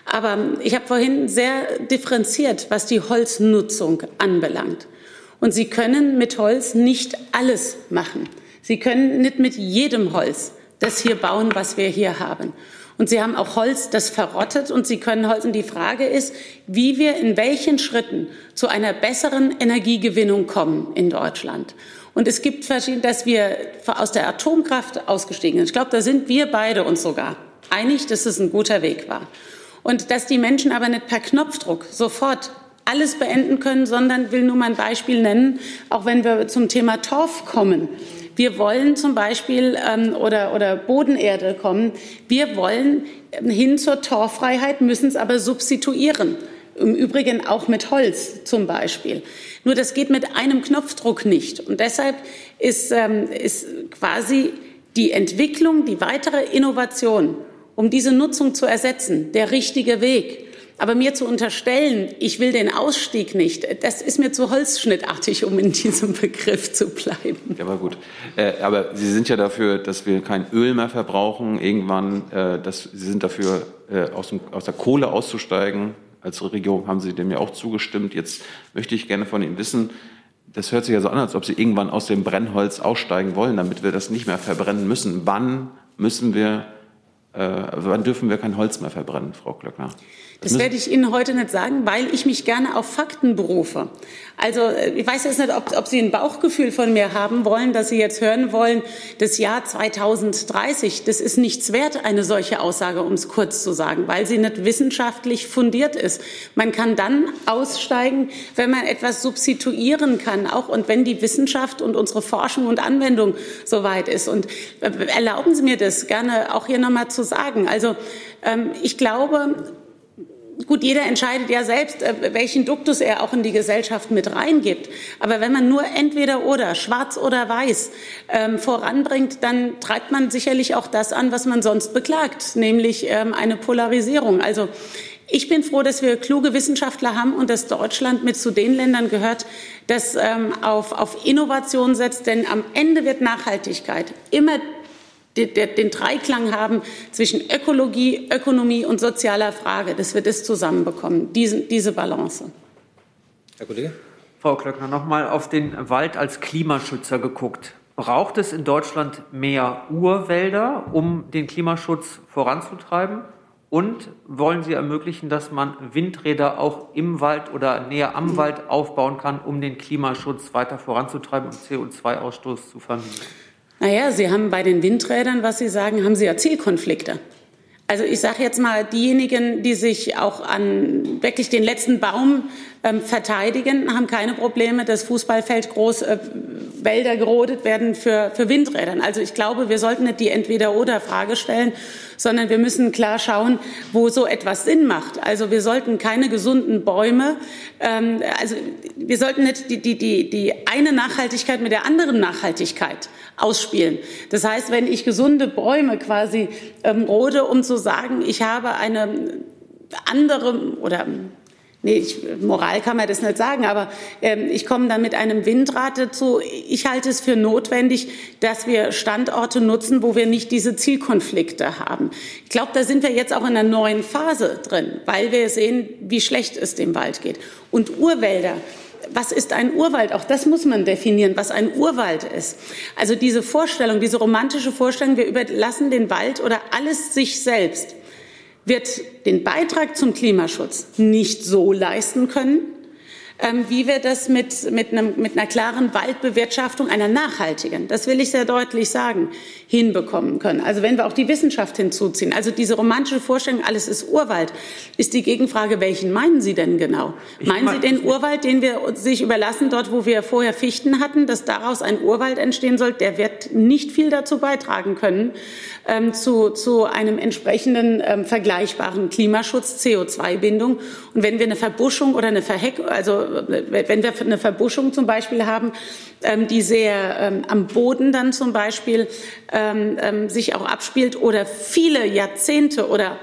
Aber ich habe vorhin sehr differenziert, was die Holznutzung anbelangt. Und Sie können mit Holz nicht alles machen. Sie können nicht mit jedem Holz das hier bauen, was wir hier haben. Und Sie haben auch Holz, das verrottet und Sie können Holz. Und die Frage ist, wie wir in welchen Schritten zu einer besseren Energiegewinnung kommen in Deutschland. Und es gibt verschiedene, dass wir aus der Atomkraft ausgestiegen sind. Ich glaube, da sind wir beide uns sogar einig, dass es ein guter Weg war. Und dass die Menschen aber nicht per Knopfdruck sofort alles beenden können, sondern will nur mal ein Beispiel nennen, auch wenn wir zum Thema Torf kommen. Wir wollen zum Beispiel ähm, oder, oder Bodenerde kommen. Wir wollen hin zur Torffreiheit, müssen es aber substituieren. Im Übrigen auch mit Holz zum Beispiel. Nur das geht mit einem Knopfdruck nicht. Und deshalb ist, ähm, ist quasi die Entwicklung, die weitere Innovation, um diese Nutzung zu ersetzen, der richtige Weg. Aber mir zu unterstellen, ich will den Ausstieg nicht, das ist mir zu holzschnittartig, um in diesem Begriff zu bleiben. Ja, aber gut. Äh, aber Sie sind ja dafür, dass wir kein Öl mehr verbrauchen irgendwann. Äh, dass Sie sind dafür, äh, aus, dem, aus der Kohle auszusteigen. Als Regierung haben Sie dem ja auch zugestimmt. Jetzt möchte ich gerne von Ihnen wissen, das hört sich ja so an, als ob Sie irgendwann aus dem Brennholz aussteigen wollen, damit wir das nicht mehr verbrennen müssen. Wann müssen wir, äh, wann dürfen wir kein Holz mehr verbrennen, Frau Klöckner? Das werde ich Ihnen heute nicht sagen, weil ich mich gerne auf Fakten berufe. Also äh, ich weiß jetzt nicht, ob, ob, Sie ein Bauchgefühl von mir haben wollen, dass Sie jetzt hören wollen, das Jahr 2030, das ist nichts wert, eine solche Aussage, um es kurz zu sagen, weil sie nicht wissenschaftlich fundiert ist. Man kann dann aussteigen, wenn man etwas substituieren kann, auch und wenn die Wissenschaft und unsere Forschung und Anwendung soweit ist. Und äh, erlauben Sie mir das gerne auch hier nochmal zu sagen. Also ähm, ich glaube, Gut, jeder entscheidet ja selbst, äh, welchen Duktus er auch in die Gesellschaft mit reingibt. Aber wenn man nur entweder oder, schwarz oder weiß, ähm, voranbringt, dann treibt man sicherlich auch das an, was man sonst beklagt, nämlich ähm, eine Polarisierung. Also ich bin froh, dass wir kluge Wissenschaftler haben und dass Deutschland mit zu den Ländern gehört, das ähm, auf, auf Innovation setzt. Denn am Ende wird Nachhaltigkeit immer den Dreiklang haben zwischen Ökologie, Ökonomie und sozialer Frage, dass wir das zusammenbekommen, diese, diese Balance. Herr Kollege. Frau Klöckner, noch mal auf den Wald als Klimaschützer geguckt. Braucht es in Deutschland mehr Urwälder, um den Klimaschutz voranzutreiben? Und wollen Sie ermöglichen, dass man Windräder auch im Wald oder näher am Wald aufbauen kann, um den Klimaschutz weiter voranzutreiben und CO2-Ausstoß zu vermindern? Naja, Sie haben bei den Windrädern, was Sie sagen, haben Sie ja Zielkonflikte. Also ich sage jetzt mal, diejenigen, die sich auch an wirklich den letzten Baum ähm, verteidigen, haben keine Probleme, dass Fußballfeld groß äh, Wälder gerodet werden für, für Windrädern. Also ich glaube, wir sollten nicht die Entweder-Oder-Frage stellen, sondern wir müssen klar schauen, wo so etwas Sinn macht. Also wir sollten keine gesunden Bäume, ähm, also wir sollten nicht die, die, die, die eine Nachhaltigkeit mit der anderen Nachhaltigkeit ausspielen. Das heißt, wenn ich gesunde Bäume quasi ähm, rode, um zu sagen, ich habe eine andere oder Nee, ich, Moral kann man das nicht sagen, aber ähm, ich komme dann mit einem Windrad dazu. Ich halte es für notwendig, dass wir Standorte nutzen, wo wir nicht diese Zielkonflikte haben. Ich glaube, da sind wir jetzt auch in einer neuen Phase drin, weil wir sehen, wie schlecht es dem Wald geht. Und Urwälder, was ist ein Urwald? Auch das muss man definieren, was ein Urwald ist. Also diese Vorstellung, diese romantische Vorstellung, wir überlassen den Wald oder alles sich selbst wird den Beitrag zum Klimaschutz nicht so leisten können, wie wir das mit, mit, einem, mit einer klaren Waldbewirtschaftung, einer nachhaltigen, das will ich sehr deutlich sagen, hinbekommen können. Also wenn wir auch die Wissenschaft hinzuziehen, also diese romantische Vorstellung, alles ist Urwald, ist die Gegenfrage, welchen meinen Sie denn genau? Ich meinen Sie den Urwald, den wir sich überlassen, dort wo wir vorher Fichten hatten, dass daraus ein Urwald entstehen soll, der wird nicht viel dazu beitragen können, ähm, zu, zu einem entsprechenden ähm, vergleichbaren Klimaschutz, CO2-Bindung. Und wenn wir eine Verbuschung oder eine Verheckung, also wenn wir eine Verbuschung zum Beispiel haben, ähm, die sehr ähm, am Boden dann zum Beispiel ähm, sich auch abspielt oder viele Jahrzehnte oder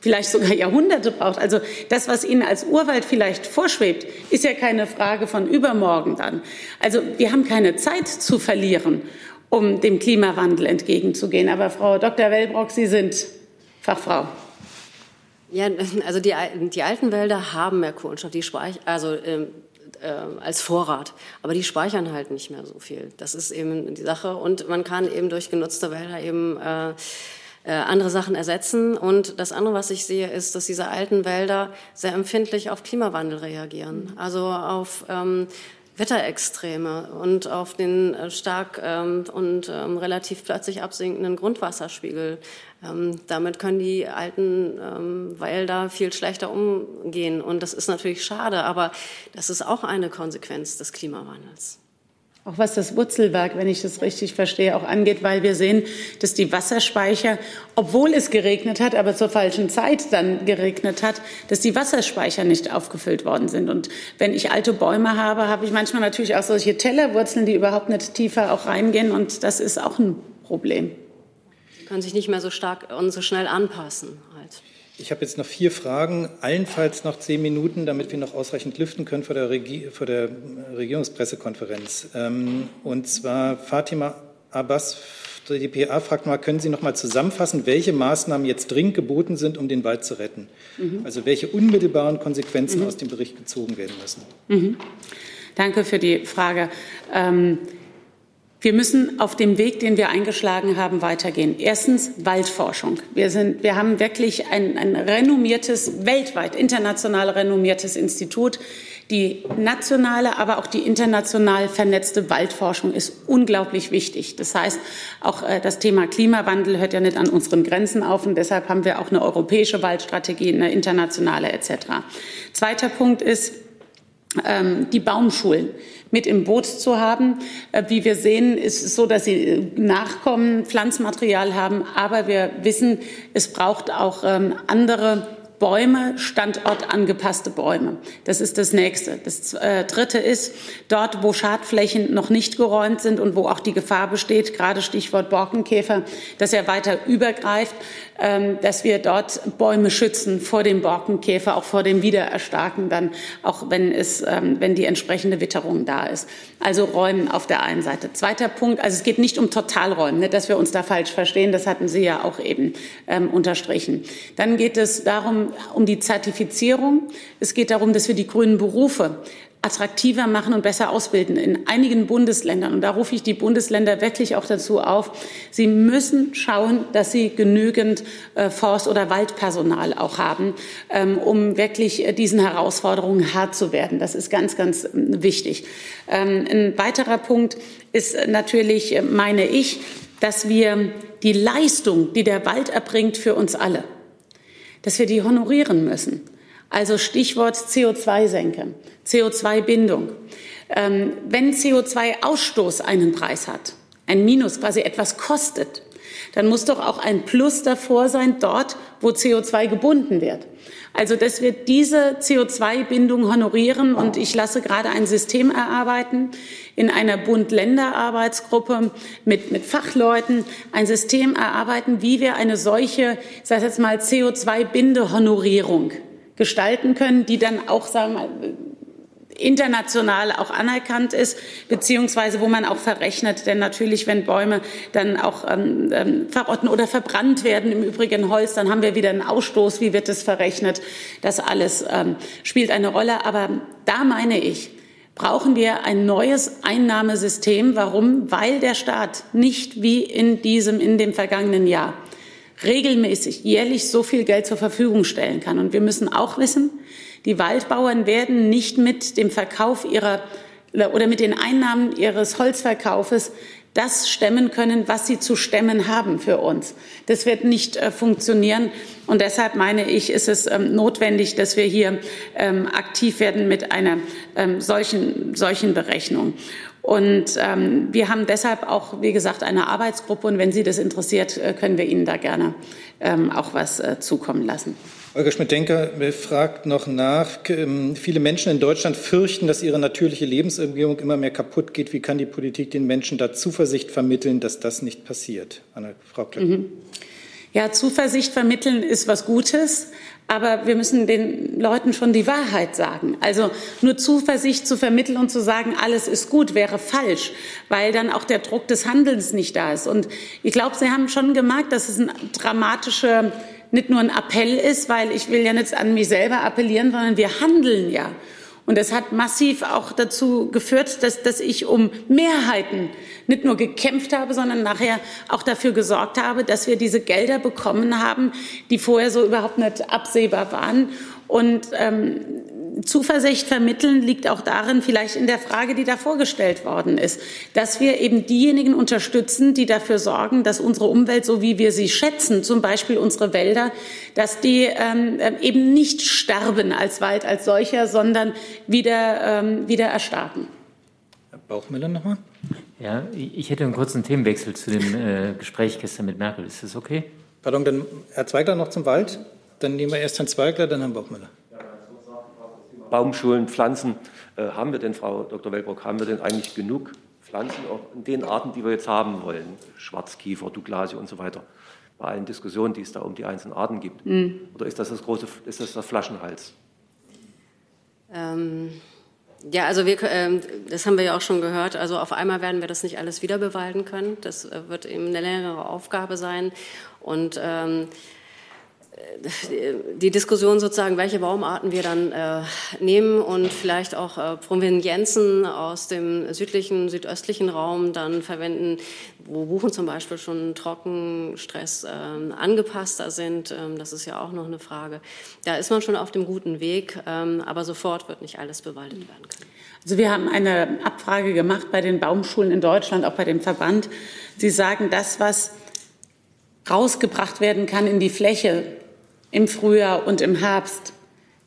vielleicht sogar Jahrhunderte braucht. Also das, was Ihnen als Urwald vielleicht vorschwebt, ist ja keine Frage von übermorgen dann. Also wir haben keine Zeit zu verlieren um dem Klimawandel entgegenzugehen. Aber Frau Dr. Wellbrock, Sie sind Fachfrau. Ja, also die, die alten Wälder haben mehr Kohlenstoff, die speich, also ähm, äh, als Vorrat, aber die speichern halt nicht mehr so viel. Das ist eben die Sache und man kann eben durch genutzte Wälder eben äh, äh, andere Sachen ersetzen. Und das andere, was ich sehe, ist, dass diese alten Wälder sehr empfindlich auf Klimawandel reagieren. Also auf ähm, Wetterextreme und auf den äh, stark ähm, und ähm, relativ plötzlich absinkenden Grundwasserspiegel. Ähm, damit können die alten Wälder viel schlechter umgehen. Und das ist natürlich schade, aber das ist auch eine Konsequenz des Klimawandels. Auch was das Wurzelwerk, wenn ich das richtig verstehe, auch angeht, weil wir sehen, dass die Wasserspeicher, obwohl es geregnet hat, aber zur falschen Zeit dann geregnet hat, dass die Wasserspeicher nicht aufgefüllt worden sind. Und wenn ich alte Bäume habe, habe ich manchmal natürlich auch solche Tellerwurzeln, die überhaupt nicht tiefer auch reingehen. Und das ist auch ein Problem. Die können sich nicht mehr so stark und so schnell anpassen. Ich habe jetzt noch vier Fragen, allenfalls noch zehn Minuten, damit wir noch ausreichend lüften können vor der, Regi vor der Regierungspressekonferenz. Ähm, und zwar Fatima Abbas, die PA fragt mal, können Sie noch mal zusammenfassen, welche Maßnahmen jetzt dringend geboten sind, um den Wald zu retten? Mhm. Also welche unmittelbaren Konsequenzen mhm. aus dem Bericht gezogen werden müssen? Mhm. Danke für die Frage. Ähm, wir müssen auf dem Weg, den wir eingeschlagen haben, weitergehen. Erstens Waldforschung. Wir, sind, wir haben wirklich ein, ein renommiertes, weltweit international renommiertes Institut. Die nationale, aber auch die international vernetzte Waldforschung ist unglaublich wichtig. Das heißt, auch äh, das Thema Klimawandel hört ja nicht an unseren Grenzen auf und deshalb haben wir auch eine europäische Waldstrategie, eine internationale etc. Zweiter Punkt ist, die Baumschulen mit im Boot zu haben. Äh, wie wir sehen, ist es so, dass sie äh, Nachkommen, Pflanzmaterial haben, aber wir wissen, es braucht auch ähm, andere Bäume, standortangepasste Bäume. Das ist das Nächste. Das äh, Dritte ist, dort, wo Schadflächen noch nicht geräumt sind und wo auch die Gefahr besteht, gerade Stichwort Borkenkäfer, dass er weiter übergreift, ähm, dass wir dort Bäume schützen vor dem Borkenkäfer, auch vor dem Wiedererstarken dann, auch wenn es, ähm, wenn die entsprechende Witterung da ist. Also Räumen auf der einen Seite. Zweiter Punkt, also es geht nicht um Totalräumen, nicht, dass wir uns da falsch verstehen, das hatten Sie ja auch eben ähm, unterstrichen. Dann geht es darum, um die Zertifizierung. Es geht darum, dass wir die grünen Berufe attraktiver machen und besser ausbilden in einigen Bundesländern. Und da rufe ich die Bundesländer wirklich auch dazu auf. Sie müssen schauen, dass sie genügend äh, Forst- oder Waldpersonal auch haben, ähm, um wirklich äh, diesen Herausforderungen hart zu werden. Das ist ganz, ganz äh, wichtig. Ähm, ein weiterer Punkt ist natürlich, äh, meine ich, dass wir die Leistung, die der Wald erbringt für uns alle, dass wir die honorieren müssen. Also Stichwort CO2-Senke, CO2-Bindung. Ähm, wenn CO2-Ausstoß einen Preis hat, ein Minus quasi etwas kostet, dann muss doch auch ein Plus davor sein, dort, wo CO2 gebunden wird. Also, dass wir diese CO2-Bindung honorieren und ich lasse gerade ein System erarbeiten in einer Bund-Länder-Arbeitsgruppe mit, mit Fachleuten, ein System erarbeiten, wie wir eine solche, ich sage jetzt mal, CO2-Binde-Honorierung gestalten können, die dann auch, sagen wir mal, international auch anerkannt ist, beziehungsweise wo man auch verrechnet. Denn natürlich, wenn Bäume dann auch ähm, ähm, verrotten oder verbrannt werden, im Übrigen Holz, dann haben wir wieder einen Ausstoß. Wie wird das verrechnet? Das alles ähm, spielt eine Rolle. Aber da meine ich, brauchen wir ein neues Einnahmesystem. Warum? Weil der Staat nicht wie in diesem, in dem vergangenen Jahr regelmäßig jährlich so viel Geld zur Verfügung stellen kann. Und wir müssen auch wissen, die Waldbauern werden nicht mit dem Verkauf ihrer oder mit den Einnahmen ihres Holzverkaufes das stemmen können, was sie zu stemmen haben für uns. Das wird nicht äh, funktionieren. Und deshalb meine ich, ist es ähm, notwendig, dass wir hier ähm, aktiv werden mit einer ähm, solchen, solchen Berechnung. Und ähm, wir haben deshalb auch, wie gesagt, eine Arbeitsgruppe. Und wenn Sie das interessiert, äh, können wir Ihnen da gerne ähm, auch was äh, zukommen lassen. Holger Schmidt-Denker fragt noch nach. Ähm, viele Menschen in Deutschland fürchten, dass ihre natürliche Lebensumgebung immer mehr kaputt geht. Wie kann die Politik den Menschen da Zuversicht vermitteln, dass das nicht passiert? Anna, Frau Klöckner. Mhm. Ja, Zuversicht vermitteln ist was Gutes, aber wir müssen den Leuten schon die Wahrheit sagen. Also nur Zuversicht zu vermitteln und zu sagen, alles ist gut, wäre falsch, weil dann auch der Druck des Handelns nicht da ist. Und ich glaube, Sie haben schon gemerkt, dass es eine dramatische nicht nur ein Appell ist, weil ich will ja nicht an mich selber appellieren, sondern wir handeln ja. Und das hat massiv auch dazu geführt, dass, dass ich um Mehrheiten nicht nur gekämpft habe, sondern nachher auch dafür gesorgt habe, dass wir diese Gelder bekommen haben, die vorher so überhaupt nicht absehbar waren. Und ähm, Zuversicht vermitteln liegt auch darin, vielleicht in der Frage, die da vorgestellt worden ist, dass wir eben diejenigen unterstützen, die dafür sorgen, dass unsere Umwelt, so wie wir sie schätzen, zum Beispiel unsere Wälder, dass die ähm, eben nicht sterben als Wald als solcher, sondern wieder, ähm, wieder erstarken. Herr Bauchmüller nochmal. Ja, ich hätte einen kurzen Themenwechsel zu dem äh, Gespräch gestern mit Merkel. Ist das okay? Pardon, dann Herr Zweigler noch zum Wald. Dann nehmen wir erst Herrn Zweigler, dann Herrn Bauchmüller. Baumschulen, Pflanzen. Äh, haben wir denn, Frau Dr. Wellbrock, haben wir denn eigentlich genug Pflanzen auch in den Arten, die wir jetzt haben wollen? Schwarzkiefer, Douglasie und so weiter. Bei allen Diskussionen, die es da um die einzelnen Arten gibt. Mhm. Oder ist das das große, ist das der Flaschenhals? Ähm, ja, also wir, äh, das haben wir ja auch schon gehört. Also auf einmal werden wir das nicht alles wieder bewalden können. Das äh, wird eben eine längere Aufgabe sein. Und ähm, die Diskussion sozusagen, welche Baumarten wir dann äh, nehmen und vielleicht auch äh, Provenienzen aus dem südlichen, südöstlichen Raum dann verwenden, wo Buchen zum Beispiel schon Trockenstress äh, angepasster sind. Ähm, das ist ja auch noch eine Frage. Da ist man schon auf dem guten Weg, ähm, aber sofort wird nicht alles bewaldet werden können. Also wir haben eine Abfrage gemacht bei den Baumschulen in Deutschland, auch bei dem Verband. Sie sagen, das, was rausgebracht werden kann in die Fläche, im Frühjahr und im Herbst.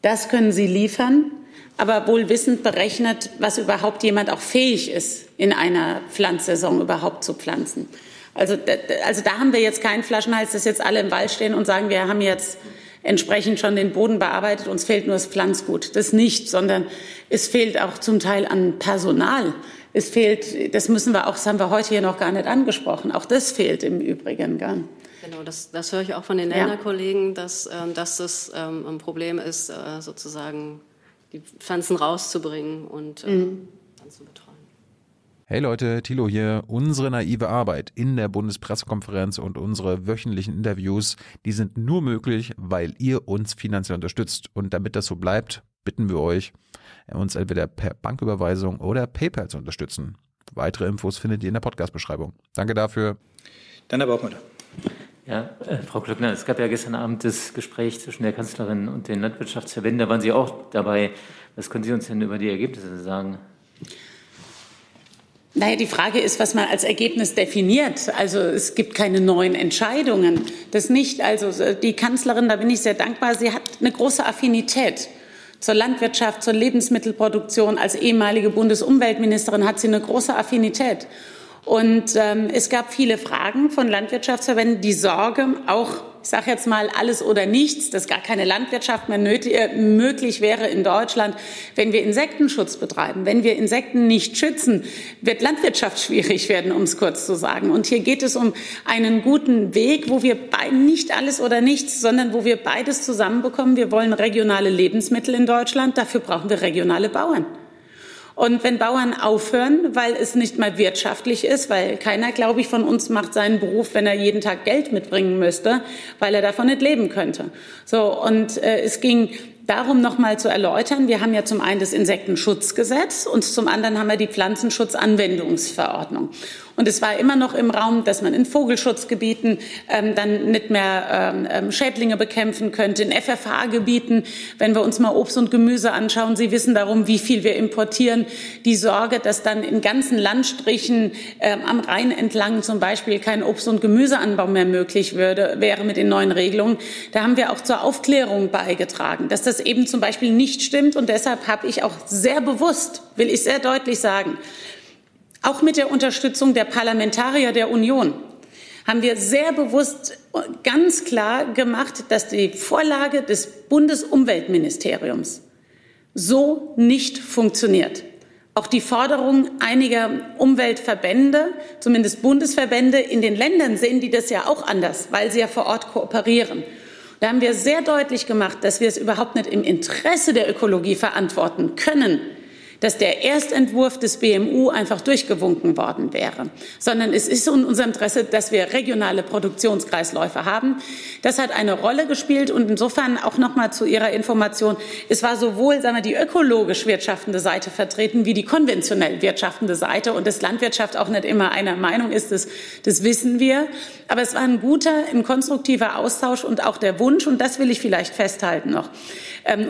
Das können Sie liefern, aber wohl wissend berechnet, was überhaupt jemand auch fähig ist, in einer Pflanzsaison überhaupt zu pflanzen. Also, also da haben wir jetzt keinen Flaschenhals, dass jetzt alle im Wald stehen und sagen, wir haben jetzt entsprechend schon den Boden bearbeitet, uns fehlt nur das Pflanzgut. Das nicht, sondern es fehlt auch zum Teil an Personal. Es fehlt, das müssen wir auch, das haben wir heute hier noch gar nicht angesprochen, auch das fehlt im Übrigen gar nicht. Genau, das, das höre ich auch von den Länderkollegen, dass, ähm, dass das ähm, ein Problem ist, äh, sozusagen die Pflanzen rauszubringen und äh, mhm. dann zu betreuen. Hey Leute, Thilo hier. Unsere naive Arbeit in der Bundespressekonferenz und unsere wöchentlichen Interviews, die sind nur möglich, weil ihr uns finanziell unterstützt. Und damit das so bleibt, bitten wir euch, uns entweder per Banküberweisung oder PayPal zu unterstützen. Weitere Infos findet ihr in der Podcast-Beschreibung. Danke dafür. Dann aber auch mal. Ja, äh, Frau Klöckner, es gab ja gestern Abend das Gespräch zwischen der Kanzlerin und den Landwirtschaftsverbänden. Da waren Sie auch dabei. Was können Sie uns denn über die Ergebnisse sagen? Naja, die Frage ist, was man als Ergebnis definiert. Also es gibt keine neuen Entscheidungen. Das nicht. Also die Kanzlerin, da bin ich sehr dankbar, sie hat eine große Affinität zur Landwirtschaft, zur Lebensmittelproduktion. Als ehemalige Bundesumweltministerin hat sie eine große Affinität. Und ähm, es gab viele Fragen von Landwirtschaftsverbänden, die Sorge, auch ich sage jetzt mal alles oder nichts, dass gar keine Landwirtschaft mehr nötig, äh, möglich wäre in Deutschland, wenn wir Insektenschutz betreiben. Wenn wir Insekten nicht schützen, wird Landwirtschaft schwierig werden, um es kurz zu sagen. Und hier geht es um einen guten Weg, wo wir nicht alles oder nichts, sondern wo wir beides zusammenbekommen. Wir wollen regionale Lebensmittel in Deutschland. Dafür brauchen wir regionale Bauern. Und wenn Bauern aufhören, weil es nicht mal wirtschaftlich ist, weil keiner, glaube ich, von uns macht seinen Beruf, wenn er jeden Tag Geld mitbringen müsste, weil er davon nicht leben könnte. So, und äh, es ging darum noch mal zu erläutern, wir haben ja zum einen das Insektenschutzgesetz und zum anderen haben wir die Pflanzenschutzanwendungsverordnung. Und es war immer noch im Raum, dass man in Vogelschutzgebieten ähm, dann nicht mehr ähm, ähm Schädlinge bekämpfen könnte, in FFH-Gebieten. Wenn wir uns mal Obst und Gemüse anschauen, Sie wissen darum, wie viel wir importieren. Die Sorge, dass dann in ganzen Landstrichen ähm, am Rhein entlang zum Beispiel kein Obst- und Gemüseanbau mehr möglich würde, wäre mit den neuen Regelungen. Da haben wir auch zur Aufklärung beigetragen, dass das eben zum Beispiel nicht stimmt. Und deshalb habe ich auch sehr bewusst, will ich sehr deutlich sagen, auch mit der Unterstützung der Parlamentarier der Union haben wir sehr bewusst ganz klar gemacht, dass die Vorlage des Bundesumweltministeriums so nicht funktioniert. Auch die Forderung einiger Umweltverbände, zumindest Bundesverbände in den Ländern sehen die das ja auch anders, weil sie ja vor Ort kooperieren. Da haben wir sehr deutlich gemacht, dass wir es überhaupt nicht im Interesse der Ökologie verantworten können, dass der Erstentwurf des BMU einfach durchgewunken worden wäre, sondern es ist in unserem Interesse, dass wir regionale Produktionskreisläufe haben. Das hat eine Rolle gespielt und insofern auch noch mal zu Ihrer Information. Es war sowohl sagen wir, die ökologisch wirtschaftende Seite vertreten wie die konventionell wirtschaftende Seite und dass Landwirtschaft auch nicht immer einer Meinung ist, das, das wissen wir. Aber es war ein guter, ein konstruktiver Austausch und auch der Wunsch, und das will ich vielleicht festhalten noch,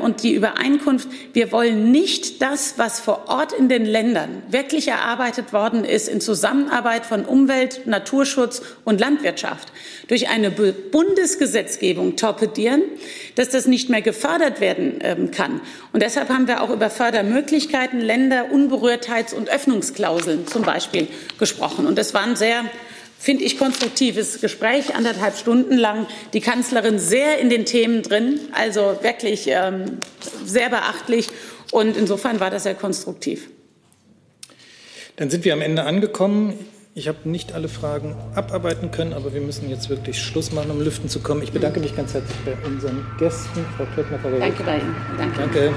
und die Übereinkunft, wir wollen nicht das, was vor Ort in den Ländern wirklich erarbeitet worden ist, in Zusammenarbeit von Umwelt, Naturschutz und Landwirtschaft, durch eine Bundesgesetzgebung torpedieren, dass das nicht mehr gefördert werden ähm, kann. Und deshalb haben wir auch über Fördermöglichkeiten, Länder, Unberührtheits- und Öffnungsklauseln zum Beispiel gesprochen. Und das waren sehr finde ich, konstruktives Gespräch, anderthalb Stunden lang. Die Kanzlerin sehr in den Themen drin, also wirklich ähm, sehr beachtlich. Und insofern war das sehr konstruktiv. Dann sind wir am Ende angekommen. Ich habe nicht alle Fragen abarbeiten können, aber wir müssen jetzt wirklich Schluss machen, um lüften zu kommen. Ich bedanke mich ganz herzlich bei unseren Gästen. Frau Klöckner, Frau Danke bei Ihnen. Danke. Danke.